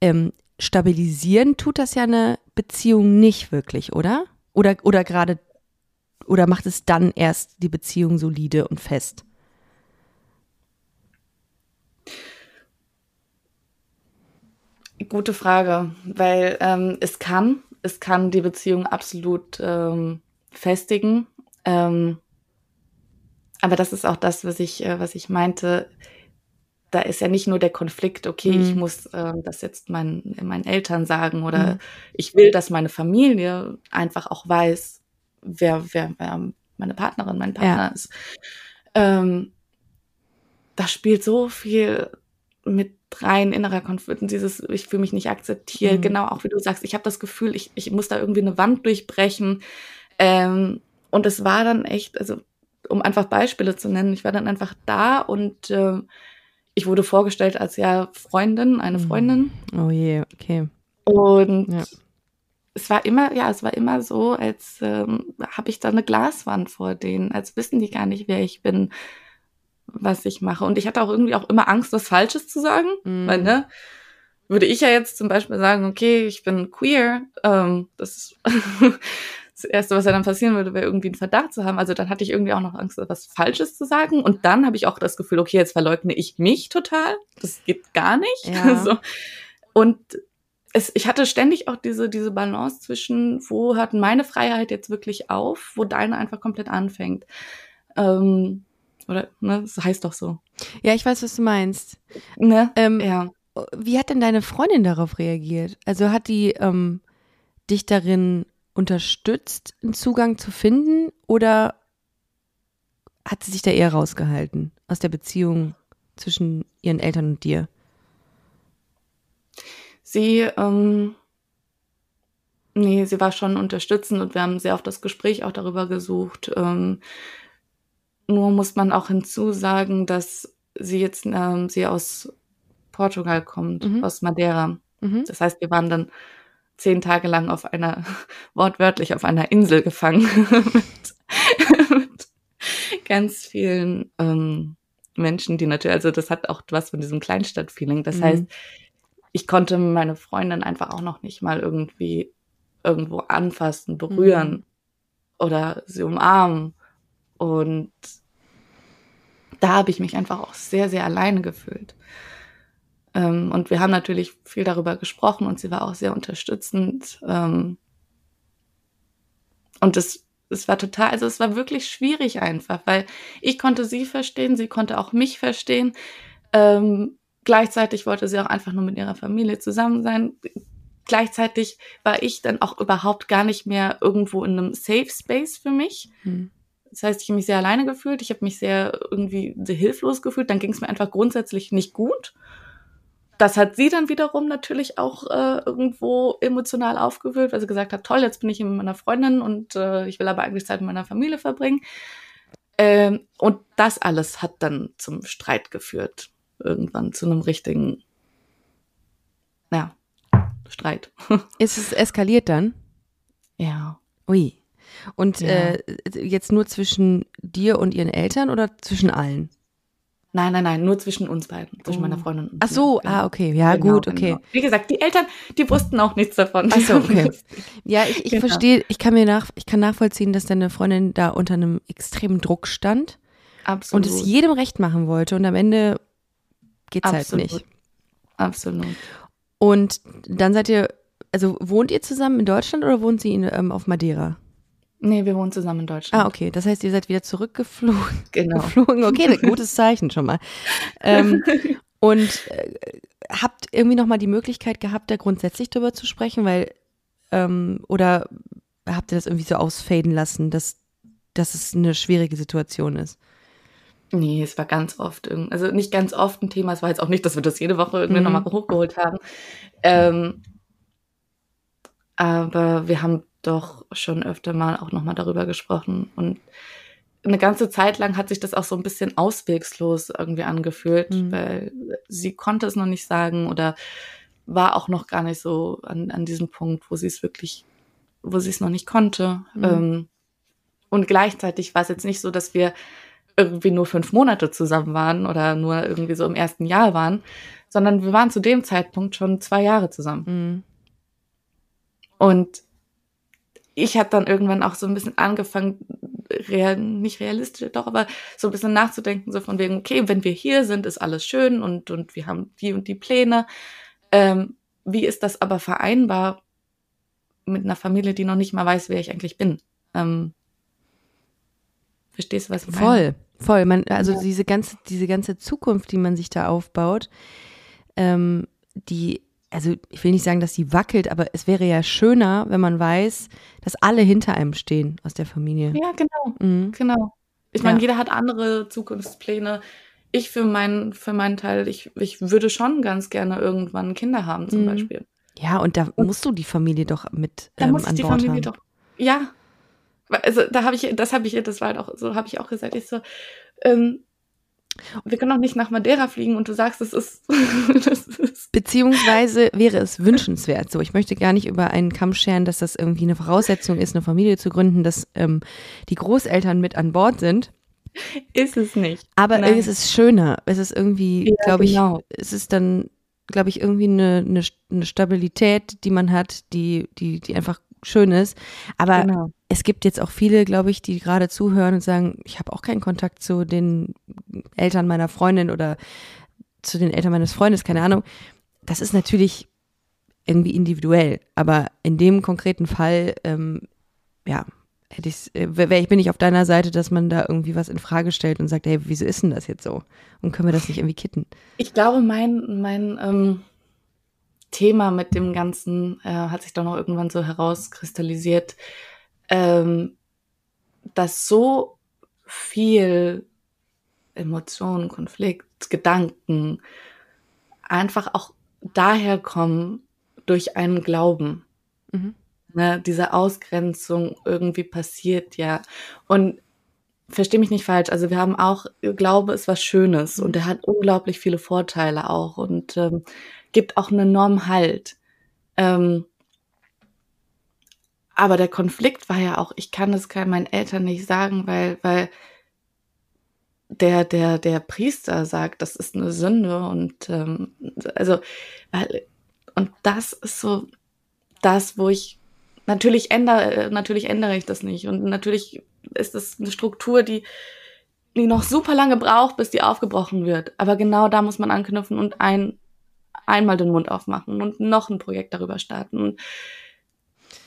ähm, stabilisieren tut das ja eine Beziehung nicht wirklich, oder? Oder, oder gerade, oder macht es dann erst die Beziehung solide und fest? Gute Frage, weil ähm, es kann, es kann die Beziehung absolut ähm, festigen. Ähm, aber das ist auch das, was ich, äh, was ich meinte. Da ist ja nicht nur der Konflikt, okay, mhm. ich muss äh, das jetzt meinen, meinen Eltern sagen oder mhm. ich will, dass meine Familie einfach auch weiß, wer, wer, wer meine Partnerin, mein Partner ja. ist. Ähm, da spielt so viel mit rein innerer Konflikt, dieses, ich fühle mich nicht akzeptiert, mhm. genau auch wie du sagst, ich habe das Gefühl, ich, ich muss da irgendwie eine Wand durchbrechen. Ähm, und es war dann echt, also um einfach Beispiele zu nennen, ich war dann einfach da und äh, ich wurde vorgestellt als ja Freundin, eine mhm. Freundin. Oh je, okay. Und ja. es war immer, ja, es war immer so, als ähm, habe ich da eine Glaswand vor denen, als wissen die gar nicht, wer ich bin was ich mache. Und ich hatte auch irgendwie auch immer Angst, was Falsches zu sagen, mm. weil, ne, würde ich ja jetzt zum Beispiel sagen, okay, ich bin queer, ähm, das ist das Erste, was ja dann passieren würde, wäre irgendwie einen Verdacht zu haben. Also dann hatte ich irgendwie auch noch Angst, was Falsches zu sagen. Und dann habe ich auch das Gefühl, okay, jetzt verleugne ich mich total. Das geht gar nicht. Ja. so. Und es, ich hatte ständig auch diese, diese Balance zwischen, wo hört meine Freiheit jetzt wirklich auf, wo deine einfach komplett anfängt. Ähm, oder, ne, das heißt doch so. Ja, ich weiß, was du meinst. Ne? Ähm, ja. Wie hat denn deine Freundin darauf reagiert? Also hat die ähm, dich darin unterstützt, einen Zugang zu finden oder hat sie sich da eher rausgehalten aus der Beziehung zwischen ihren Eltern und dir? Sie, ähm, nee, sie war schon unterstützend und wir haben sehr oft das Gespräch auch darüber gesucht. Ähm, nur muss man auch hinzusagen, dass sie jetzt ähm, sie aus Portugal kommt, mhm. aus Madeira. Mhm. Das heißt, wir waren dann zehn Tage lang auf einer, wortwörtlich auf einer Insel gefangen mit, mit ganz vielen ähm, Menschen, die natürlich, also das hat auch was von diesem Kleinstadt-Feeling. Das mhm. heißt, ich konnte meine Freundin einfach auch noch nicht mal irgendwie irgendwo anfassen, berühren mhm. oder sie umarmen und da habe ich mich einfach auch sehr, sehr alleine gefühlt. Ähm, und wir haben natürlich viel darüber gesprochen und sie war auch sehr unterstützend. Ähm, und es, es war total, also es war wirklich schwierig einfach, weil ich konnte sie verstehen, sie konnte auch mich verstehen. Ähm, gleichzeitig wollte sie auch einfach nur mit ihrer Familie zusammen sein. Gleichzeitig war ich dann auch überhaupt gar nicht mehr irgendwo in einem Safe Space für mich. Hm. Das heißt, ich habe mich sehr alleine gefühlt, ich habe mich sehr irgendwie sehr hilflos gefühlt, dann ging es mir einfach grundsätzlich nicht gut. Das hat sie dann wiederum natürlich auch äh, irgendwo emotional aufgewühlt, weil sie gesagt hat, toll, jetzt bin ich mit meiner Freundin und äh, ich will aber eigentlich Zeit mit meiner Familie verbringen. Ähm, und das alles hat dann zum Streit geführt. Irgendwann zu einem richtigen, ja, Streit. Ist es eskaliert dann? Ja. Ui. Und ja. äh, jetzt nur zwischen dir und ihren Eltern oder zwischen allen? Nein, nein, nein, nur zwischen uns beiden, zwischen oh. meiner Freundin und Ach so, genau. ah, okay, ja, genau, gut, okay. Genau. Wie gesagt, die Eltern, die wussten auch nichts davon. Ach so, okay. Ja, ich, ich genau. verstehe, ich kann mir nach, ich kann nachvollziehen, dass deine Freundin da unter einem extremen Druck stand. Absolut. Und es jedem recht machen wollte und am Ende geht's Absolut. halt nicht. Absolut. Und dann seid ihr, also wohnt ihr zusammen in Deutschland oder wohnt sie in, ähm, auf Madeira? Nee, wir wohnen zusammen in Deutschland. Ah, okay. Das heißt, ihr seid wieder zurückgeflogen. Genau. Geflogen. Okay, ein gutes Zeichen schon mal. Ähm, und äh, habt irgendwie nochmal die Möglichkeit gehabt, da grundsätzlich drüber zu sprechen, weil, ähm, oder habt ihr das irgendwie so ausfaden lassen, dass dass es eine schwierige Situation ist. Nee, es war ganz oft, also nicht ganz oft ein Thema. Es war jetzt auch nicht, dass wir das jede Woche irgendwie mhm. nochmal hochgeholt haben. Ähm, aber wir haben doch schon öfter mal auch nochmal darüber gesprochen. Und eine ganze Zeit lang hat sich das auch so ein bisschen auswegslos irgendwie angefühlt, mhm. weil sie konnte es noch nicht sagen oder war auch noch gar nicht so an, an diesem Punkt, wo sie es wirklich, wo sie es noch nicht konnte. Mhm. Ähm, und gleichzeitig war es jetzt nicht so, dass wir irgendwie nur fünf Monate zusammen waren oder nur irgendwie so im ersten Jahr waren, sondern wir waren zu dem Zeitpunkt schon zwei Jahre zusammen. Mhm. Und ich habe dann irgendwann auch so ein bisschen angefangen, real, nicht realistisch, doch, aber so ein bisschen nachzudenken, so von wegen, okay, wenn wir hier sind, ist alles schön und, und wir haben die und die Pläne. Ähm, wie ist das aber vereinbar mit einer Familie, die noch nicht mal weiß, wer ich eigentlich bin? Ähm, verstehst du, was ich meine? Voll, voll. Man, also ja. diese ganze, diese ganze Zukunft, die man sich da aufbaut, ähm, die also ich will nicht sagen, dass sie wackelt, aber es wäre ja schöner, wenn man weiß, dass alle hinter einem stehen aus der Familie. Ja, genau. Mhm. Genau. Ich meine, ja. jeder hat andere Zukunftspläne. Ich für meinen, für meinen Teil, ich, ich würde schon ganz gerne irgendwann Kinder haben, zum mhm. Beispiel. Ja, und da musst du die Familie doch mit da ähm, muss an die Bord Familie haben. Doch, ja. Also da habe ich, das habe ich, das war halt auch, so habe ich auch gesagt. Ich so, ähm, wir können auch nicht nach Madeira fliegen und du sagst, es ist, das ist. Beziehungsweise wäre es wünschenswert. So, ich möchte gar nicht über einen Kamm scheren, dass das irgendwie eine Voraussetzung ist, eine Familie zu gründen, dass ähm, die Großeltern mit an Bord sind. Ist es nicht. Aber Nein. es ist schöner. Es ist irgendwie, ja, glaube ich, genau. es ist dann, glaube ich, irgendwie eine, eine, eine Stabilität, die man hat, die, die, die einfach schön ist. Aber genau. es gibt jetzt auch viele, glaube ich, die gerade zuhören und sagen, ich habe auch keinen Kontakt zu den Eltern meiner Freundin oder zu den Eltern meines Freundes, keine Ahnung. Das ist natürlich irgendwie individuell, aber in dem konkreten Fall, ähm, ja, hätte ich, äh, ich bin ich auf deiner Seite, dass man da irgendwie was in Frage stellt und sagt, hey, wieso ist denn das jetzt so? Und können wir das nicht irgendwie kitten? Ich glaube, mein, mein ähm, Thema mit dem Ganzen äh, hat sich dann auch irgendwann so herauskristallisiert, ähm, dass so viel Emotionen, Konflikt, Gedanken einfach auch daher kommen durch einen Glauben. Mhm. Ne, diese Ausgrenzung irgendwie passiert ja. Und verstehe mich nicht falsch, also wir haben auch, Glaube ist was Schönes und er hat unglaublich viele Vorteile auch. Und ähm, gibt auch einen enormen Halt. Ähm, aber der Konflikt war ja auch, ich kann es meinen Eltern nicht sagen, weil, weil der, der, der Priester sagt, das ist eine Sünde und ähm, also, weil, und das ist so das, wo ich natürlich ändere, natürlich ändere ich das nicht. Und natürlich ist das eine Struktur, die, die noch super lange braucht, bis die aufgebrochen wird. Aber genau da muss man anknüpfen und ein einmal den Mund aufmachen und noch ein Projekt darüber starten. Und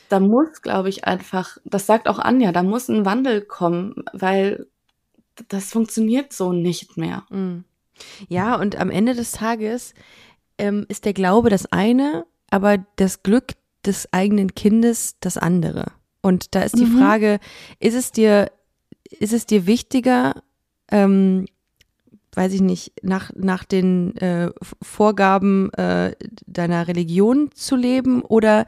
da muss, glaube ich, einfach, das sagt auch Anja, da muss ein Wandel kommen, weil das funktioniert so nicht mehr. Mm. Ja, und am Ende des Tages ähm, ist der Glaube das eine, aber das Glück des eigenen Kindes das andere. Und da ist die mhm. Frage, ist es dir, ist es dir wichtiger, ähm, weiß ich nicht, nach, nach den äh, Vorgaben äh, deiner Religion zu leben oder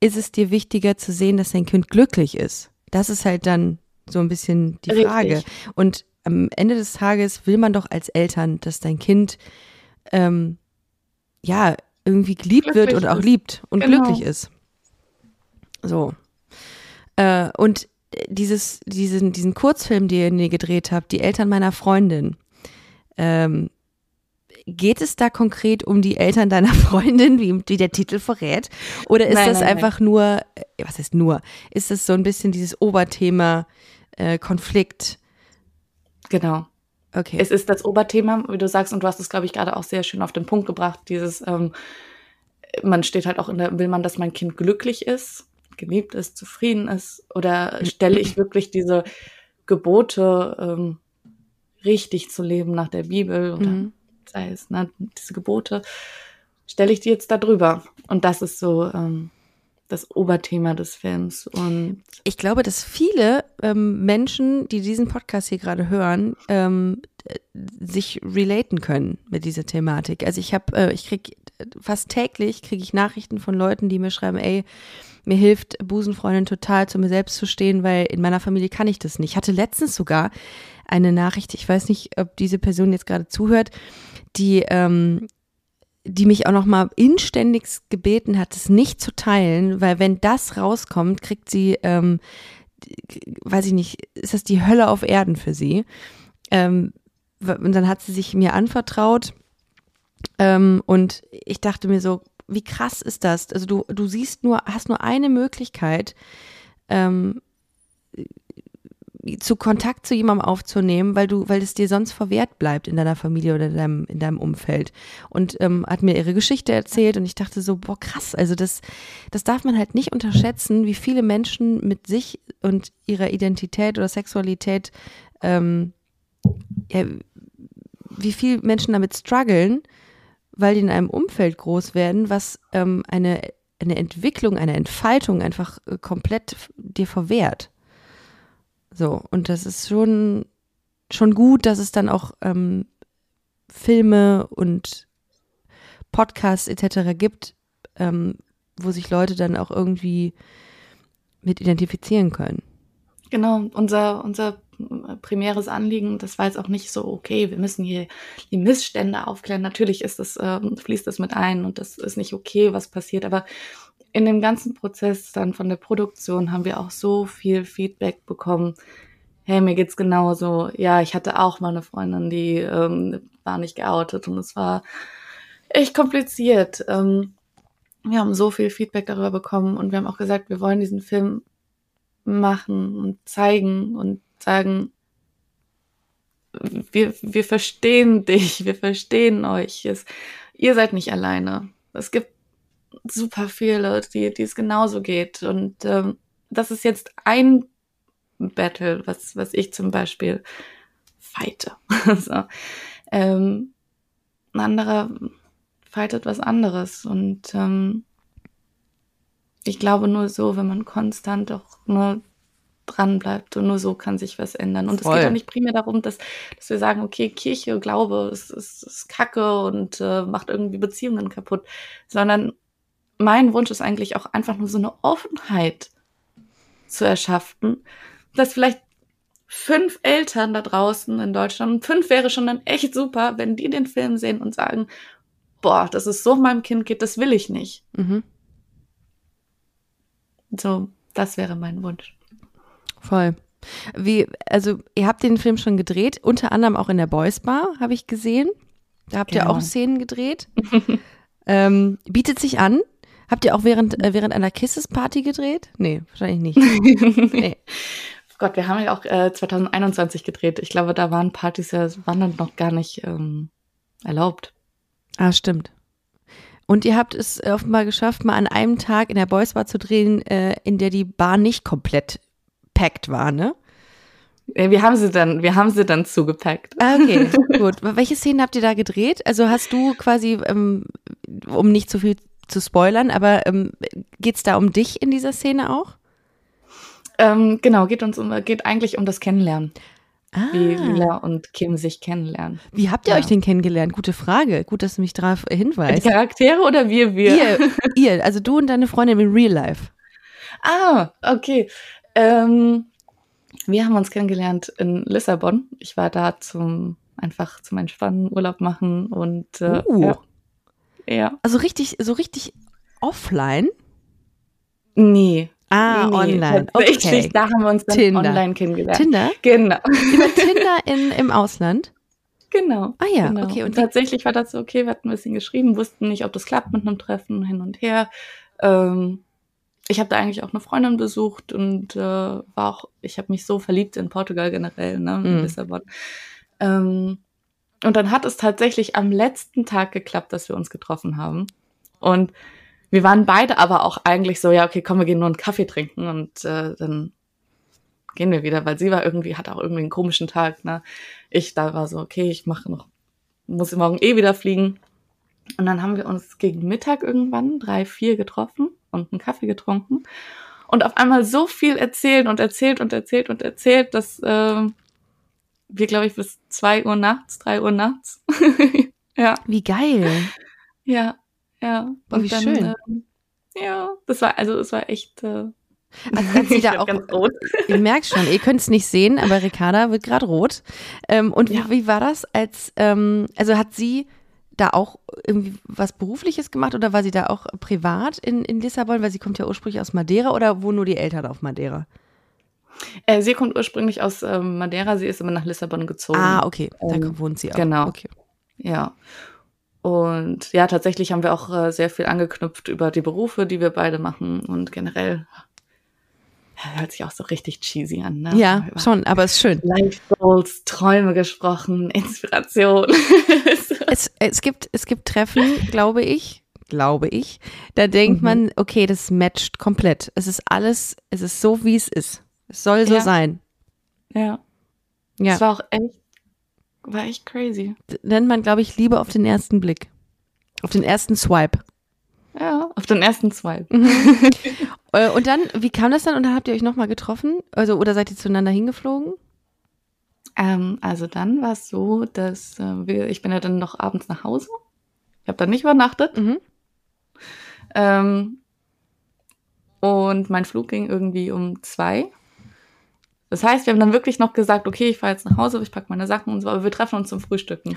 ist es dir wichtiger zu sehen, dass dein Kind glücklich ist? Das ist halt dann so ein bisschen die Richtig. Frage. Und am Ende des Tages will man doch als Eltern, dass dein Kind ähm, ja irgendwie geliebt glücklich wird und auch liebt und genau. glücklich ist. So. Äh, und dieses, diesen, diesen Kurzfilm, den ihr gedreht habt, die Eltern meiner Freundin, ähm, geht es da konkret um die Eltern deiner Freundin, wie, wie der Titel verrät? Oder ist nein, das nein, einfach nein. nur, äh, was ist nur? Ist das so ein bisschen dieses Oberthema äh, Konflikt? Genau. Okay. Es ist das Oberthema, wie du sagst, und du hast es, glaube ich, gerade auch sehr schön auf den Punkt gebracht, dieses, ähm, man steht halt auch in der, will man, dass mein Kind glücklich ist, geliebt ist, zufrieden ist, oder stelle ich wirklich diese Gebote ähm, richtig zu leben nach der Bibel oder mhm. sei es ne, diese Gebote, stelle ich die jetzt da drüber. Und das ist so, ähm, das Oberthema des Films. Und ich glaube, dass viele ähm, Menschen, die diesen Podcast hier gerade hören, ähm, sich relaten können mit dieser Thematik. Also ich habe, äh, ich krieg fast täglich kriege ich Nachrichten von Leuten, die mir schreiben, ey, mir hilft Busenfreundin total, zu mir selbst zu stehen, weil in meiner Familie kann ich das nicht. Ich hatte letztens sogar eine Nachricht, ich weiß nicht, ob diese Person jetzt gerade zuhört, die ähm, die mich auch noch mal inständigst gebeten hat, es nicht zu teilen, weil wenn das rauskommt, kriegt sie, ähm, weiß ich nicht, ist das die Hölle auf Erden für sie. Ähm, und dann hat sie sich mir anvertraut ähm, und ich dachte mir so, wie krass ist das? Also du, du siehst nur, hast nur eine Möglichkeit, ähm, zu Kontakt zu jemandem aufzunehmen, weil du, weil es dir sonst verwehrt bleibt in deiner Familie oder in deinem, in deinem Umfeld. Und ähm, hat mir ihre Geschichte erzählt und ich dachte so, boah, krass, also das, das darf man halt nicht unterschätzen, wie viele Menschen mit sich und ihrer Identität oder Sexualität, ähm, ja, wie viele Menschen damit strugglen, weil die in einem Umfeld groß werden, was ähm, eine, eine Entwicklung, eine Entfaltung einfach äh, komplett dir verwehrt. So, und das ist schon, schon gut, dass es dann auch ähm, Filme und Podcasts etc. gibt, ähm, wo sich Leute dann auch irgendwie mit identifizieren können. Genau, unser, unser primäres Anliegen, das war jetzt auch nicht so, okay, wir müssen hier die Missstände aufklären. Natürlich ist das, ähm, fließt das mit ein und das ist nicht okay, was passiert, aber in dem ganzen Prozess dann von der Produktion haben wir auch so viel Feedback bekommen. Hey, mir geht's genauso. Ja, ich hatte auch mal eine Freundin, die ähm, war nicht geoutet und es war echt kompliziert. Ähm, wir haben so viel Feedback darüber bekommen und wir haben auch gesagt, wir wollen diesen Film machen und zeigen und sagen, wir, wir verstehen dich, wir verstehen euch. Es, ihr seid nicht alleine. Es gibt super viele, die, die es genauso geht. Und ähm, das ist jetzt ein Battle, was, was ich zum Beispiel fighte. so. ähm, ein anderer fightet was anderes. Und ähm, ich glaube nur so, wenn man konstant auch nur dran bleibt und nur so kann sich was ändern. Und Voll. es geht auch nicht primär darum, dass, dass wir sagen, okay, Kirche, Glaube ist, ist, ist Kacke und äh, macht irgendwie Beziehungen kaputt, sondern mein Wunsch ist eigentlich auch einfach nur so eine Offenheit zu erschaffen, dass vielleicht fünf Eltern da draußen in Deutschland, und fünf wäre schon dann echt super, wenn die den Film sehen und sagen, boah, dass es so meinem Kind geht, das will ich nicht. Mhm. So, das wäre mein Wunsch. Voll. Wie, also ihr habt den Film schon gedreht, unter anderem auch in der Boys Bar, habe ich gesehen. Da habt genau. ihr auch Szenen gedreht. ähm, bietet sich an. Habt ihr auch während, äh, während einer Kisses-Party gedreht? Nee, wahrscheinlich nicht. nee. Gott, wir haben ja auch äh, 2021 gedreht. Ich glaube, da waren Partys ja waren dann noch gar nicht ähm, erlaubt. Ah, stimmt. Und ihr habt es offenbar geschafft, mal an einem Tag in der Boys Bar zu drehen, äh, in der die Bar nicht komplett packt war, ne? Wir haben sie dann, wir haben sie dann zugepackt. Ah, okay, gut. Welche Szenen habt ihr da gedreht? Also hast du quasi, ähm, um nicht zu viel zu spoilern, aber ähm, geht es da um dich in dieser Szene auch? Ähm, genau, geht uns um, geht eigentlich um das Kennenlernen. Ah. Wie Lila und Kim sich kennenlernen. Wie habt ihr ja. euch denn kennengelernt? Gute Frage. Gut, dass du mich darauf hinweist. Die Charaktere oder wir, wir? Ihr, ihr, also du und deine Freundin in Real Life. Ah, okay. Ähm, wir haben uns kennengelernt in Lissabon. Ich war da zum einfach zum Entspannen, Urlaub machen und äh, uh. ja. Ja. Also richtig, so richtig offline? Nee. Ah, nee, online. Okay. Da haben wir uns dann Tinder. online kennengelernt. Tinder? Genau. Über Tinder in, im Ausland? Genau. Ah ja, genau. okay. Und, tatsächlich war das so, okay, wir hatten ein bisschen geschrieben, wussten nicht, ob das klappt mit einem Treffen hin und her. Ähm, ich habe da eigentlich auch eine Freundin besucht und äh, war auch, ich habe mich so verliebt in Portugal generell, ne, in mm. Lissabon. Ähm, und dann hat es tatsächlich am letzten Tag geklappt, dass wir uns getroffen haben. Und wir waren beide aber auch eigentlich so, ja, okay, komm, wir gehen nur einen Kaffee trinken und äh, dann gehen wir wieder, weil sie war irgendwie, hat auch irgendwie einen komischen Tag, ne? Ich da war so, okay, ich mache noch, muss morgen eh wieder fliegen. Und dann haben wir uns gegen Mittag irgendwann, drei, vier getroffen und einen Kaffee getrunken und auf einmal so viel erzählt und erzählt und erzählt und erzählt, dass äh, wir, glaube ich, bis zwei Uhr nachts, drei Uhr nachts. ja. Wie geil. Ja, ja. Boah, wie schön. Äh, ja, das war, also es war echt. Äh, also hat sie da auch, ihr merkt schon, ihr könnt es nicht sehen, aber Ricarda wird gerade rot. Ähm, und ja. wie, wie, war das als, ähm, also hat sie da auch irgendwie was Berufliches gemacht oder war sie da auch privat in, in Lissabon, weil sie kommt ja ursprünglich aus Madeira oder wohnen nur die Eltern auf Madeira? Äh, sie kommt ursprünglich aus ähm, Madeira, sie ist aber nach Lissabon gezogen. Ah, okay, da ähm, wohnt sie auch. Genau. Okay. Ja. Und ja, tatsächlich haben wir auch äh, sehr viel angeknüpft über die Berufe, die wir beide machen und generell hört sich auch so richtig cheesy an, ne? Ja, schon, aber ist schön. Life Goals, Träume gesprochen, Inspiration. es, es, gibt, es gibt Treffen, glaube ich, glaube ich, da denkt mhm. man, okay, das matcht komplett. Es ist alles, es ist so, wie es ist. Es soll so ja. sein. Ja. Ja. Es war auch echt, war echt crazy. Nennt man, glaube ich, Liebe auf den ersten Blick. Auf den ersten Swipe. Ja, auf den ersten Swipe. Mhm. Äh, und dann, wie kam das dann? Und dann habt ihr euch nochmal getroffen? Also, oder seid ihr zueinander hingeflogen? Ähm, also dann war es so, dass äh, wir, ich bin ja dann noch abends nach Hause. Ich habe dann nicht übernachtet. Mhm. Ähm, und mein Flug ging irgendwie um zwei. Das heißt, wir haben dann wirklich noch gesagt, okay, ich fahre jetzt nach Hause, ich packe meine Sachen und so, aber wir treffen uns zum Frühstücken.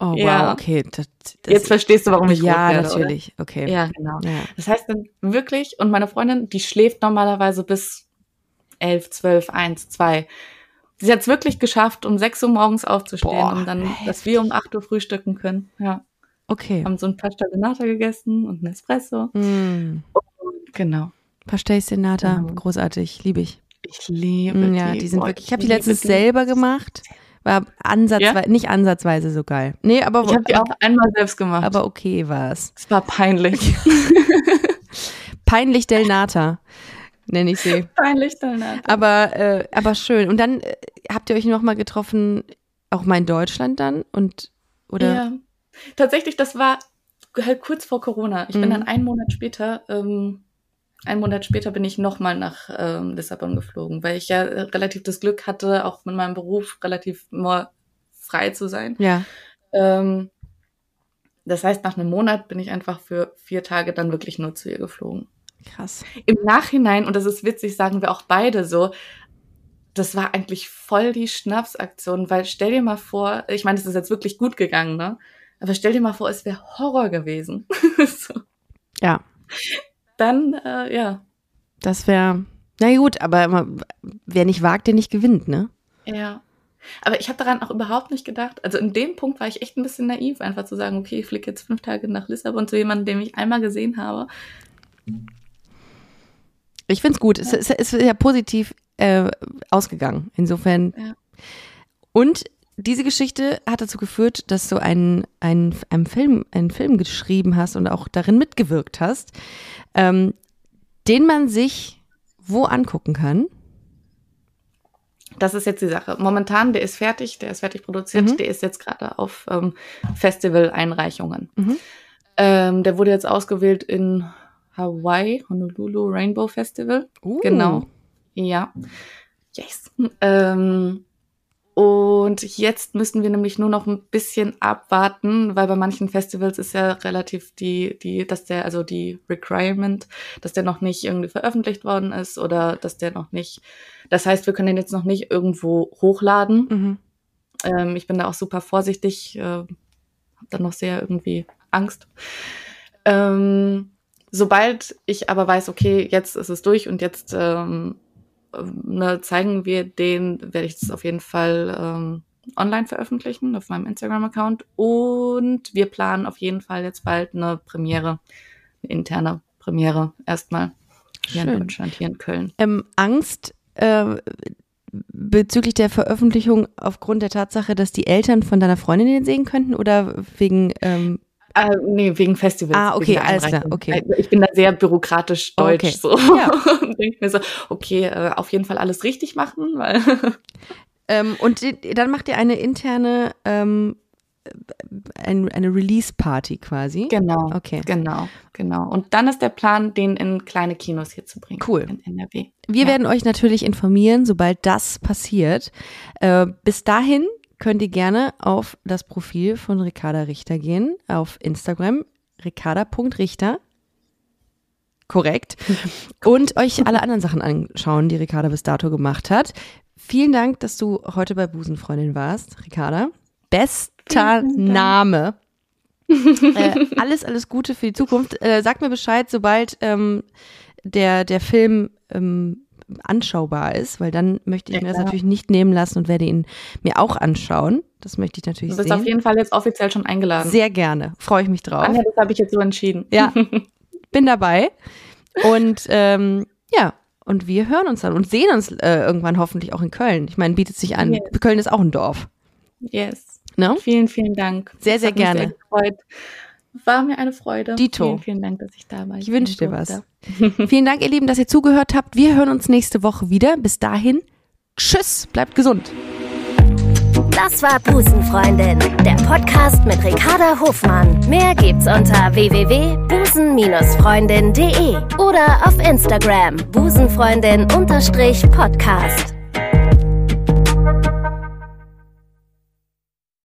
Oh, wow, okay. Das, das Jetzt verstehst du, warum ich Ja, werde, natürlich, oder? okay. Ja, genau. Ja. Das heißt dann wirklich, und meine Freundin, die schläft normalerweise bis elf, zwölf, eins, zwei. Sie hat es wirklich geschafft, um sechs Uhr morgens aufzustehen, Boah, um dann, heftig. dass wir um acht Uhr frühstücken können. Ja. Okay. Haben so ein Pasta Nata gegessen und ein Espresso. Mm. Und, genau. Pasta Nata, genau. großartig, liebe ich. Ich liebe ja, die. die sind Boah, wirklich. Ich habe die letztens selber gemacht. War ansatzweise, ja? nicht ansatzweise so geil. Nee, aber ich habe die auch einmal selbst gemacht. Aber okay war es. Es war peinlich. peinlich Del Nata nenne ich sie. Peinlich Del Nata. Aber äh, aber schön. Und dann äh, habt ihr euch noch mal getroffen, auch mal in Deutschland dann und oder? Ja, tatsächlich. Das war halt kurz vor Corona. Ich mhm. bin dann einen Monat später ähm, einen Monat später bin ich nochmal nach ähm, Lissabon geflogen, weil ich ja äh, relativ das Glück hatte, auch mit meinem Beruf relativ more frei zu sein. Ja. Ähm, das heißt, nach einem Monat bin ich einfach für vier Tage dann wirklich nur zu ihr geflogen. Krass. Im Nachhinein, und das ist witzig, sagen wir auch beide so, das war eigentlich voll die Schnapsaktion, weil stell dir mal vor, ich meine, es ist jetzt wirklich gut gegangen, ne? Aber stell dir mal vor, es wäre Horror gewesen. so. Ja dann, äh, ja. Das wäre, na gut, aber wer nicht wagt, der nicht gewinnt, ne? Ja. Aber ich habe daran auch überhaupt nicht gedacht. Also in dem Punkt war ich echt ein bisschen naiv, einfach zu sagen, okay, ich fliege jetzt fünf Tage nach Lissabon zu jemandem, den ich einmal gesehen habe. Ich finde es gut. Ja. Es, ist ja positiv äh, ausgegangen. Insofern. Ja. Und diese Geschichte hat dazu geführt, dass du einen, einen, einen, Film, einen Film geschrieben hast und auch darin mitgewirkt hast, ähm, den man sich wo angucken kann. Das ist jetzt die Sache. Momentan, der ist fertig, der ist fertig produziert, mhm. der ist jetzt gerade auf ähm, Festival-Einreichungen. Mhm. Ähm, der wurde jetzt ausgewählt in Hawaii, Honolulu Rainbow Festival. Uh. Genau. Ja. Yes. Ähm, und jetzt müssen wir nämlich nur noch ein bisschen abwarten, weil bei manchen Festivals ist ja relativ die, die, dass der, also die Requirement, dass der noch nicht irgendwie veröffentlicht worden ist oder dass der noch nicht, das heißt, wir können den jetzt noch nicht irgendwo hochladen. Mhm. Ähm, ich bin da auch super vorsichtig, äh, habe da noch sehr irgendwie Angst. Ähm, sobald ich aber weiß, okay, jetzt ist es durch und jetzt ähm, ne, zeigen wir den, werde ich das auf jeden Fall ähm, online veröffentlichen auf meinem Instagram-Account. Und wir planen auf jeden Fall jetzt bald eine Premiere, eine interne Premiere erstmal hier Schön. in Deutschland, hier in Köln. Ähm, Angst äh, bezüglich der Veröffentlichung aufgrund der Tatsache, dass die Eltern von deiner Freundin den sehen könnten oder wegen ähm äh, nee, wegen Festivals. Ah, okay, alles klar, okay. Also ich bin da sehr bürokratisch deutsch okay. so. Ja. und denke mir so, okay, äh, auf jeden Fall alles richtig machen, weil. ähm, und dann macht ihr eine interne ähm, ein, eine Release-Party quasi. Genau. Okay. Genau, genau. Und dann ist der Plan, den in kleine Kinos hier zu bringen. Cool. In NRW. Wir Ja. werden euch natürlich informieren, sobald das passiert. Äh, bis dahin könnt ihr gerne auf das Profil von Ricarda Richter gehen, auf Instagram, ricarda.richter. Korrekt. Und euch alle anderen Sachen anschauen, die Ricarda bis dato gemacht hat. Vielen Dank, dass du heute bei Busenfreundin warst, Ricarda. Bester. Name. äh, alles, alles Gute für die Zukunft. Äh, sag mir Bescheid, sobald ähm, der, der Film ähm, anschaubar ist, weil dann möchte ich Ja, mir das klar. natürlich nicht nehmen lassen und werde ihn mir auch anschauen. Das möchte ich natürlich Du bist auf sehen. jeden Fall jetzt offiziell schon eingeladen. Sehr gerne. Freue ich mich drauf. Anja, das habe ich jetzt so entschieden. Ja, bin dabei. Und ähm, ja, und wir hören uns dann und sehen uns äh, irgendwann hoffentlich auch in Köln. Ich meine, bietet sich an. Yes. Köln ist auch ein Dorf. Yes. Ne? Vielen, vielen Dank. Sehr, sehr hat mich gerne. Sehr gefreut. War mir eine Freude. Dito. Vielen, vielen Dank, dass ich da war. Ich wünsche dir was. Vielen Dank, ihr Lieben, dass ihr zugehört habt. Wir hören uns nächste Woche wieder. Bis dahin, tschüss, bleibt gesund. Das war Busenfreundin, der Podcast mit Ricarda Hofmann. Mehr gibt's unter www.busen-freundin.de oder auf Instagram busenfreundin-podcast.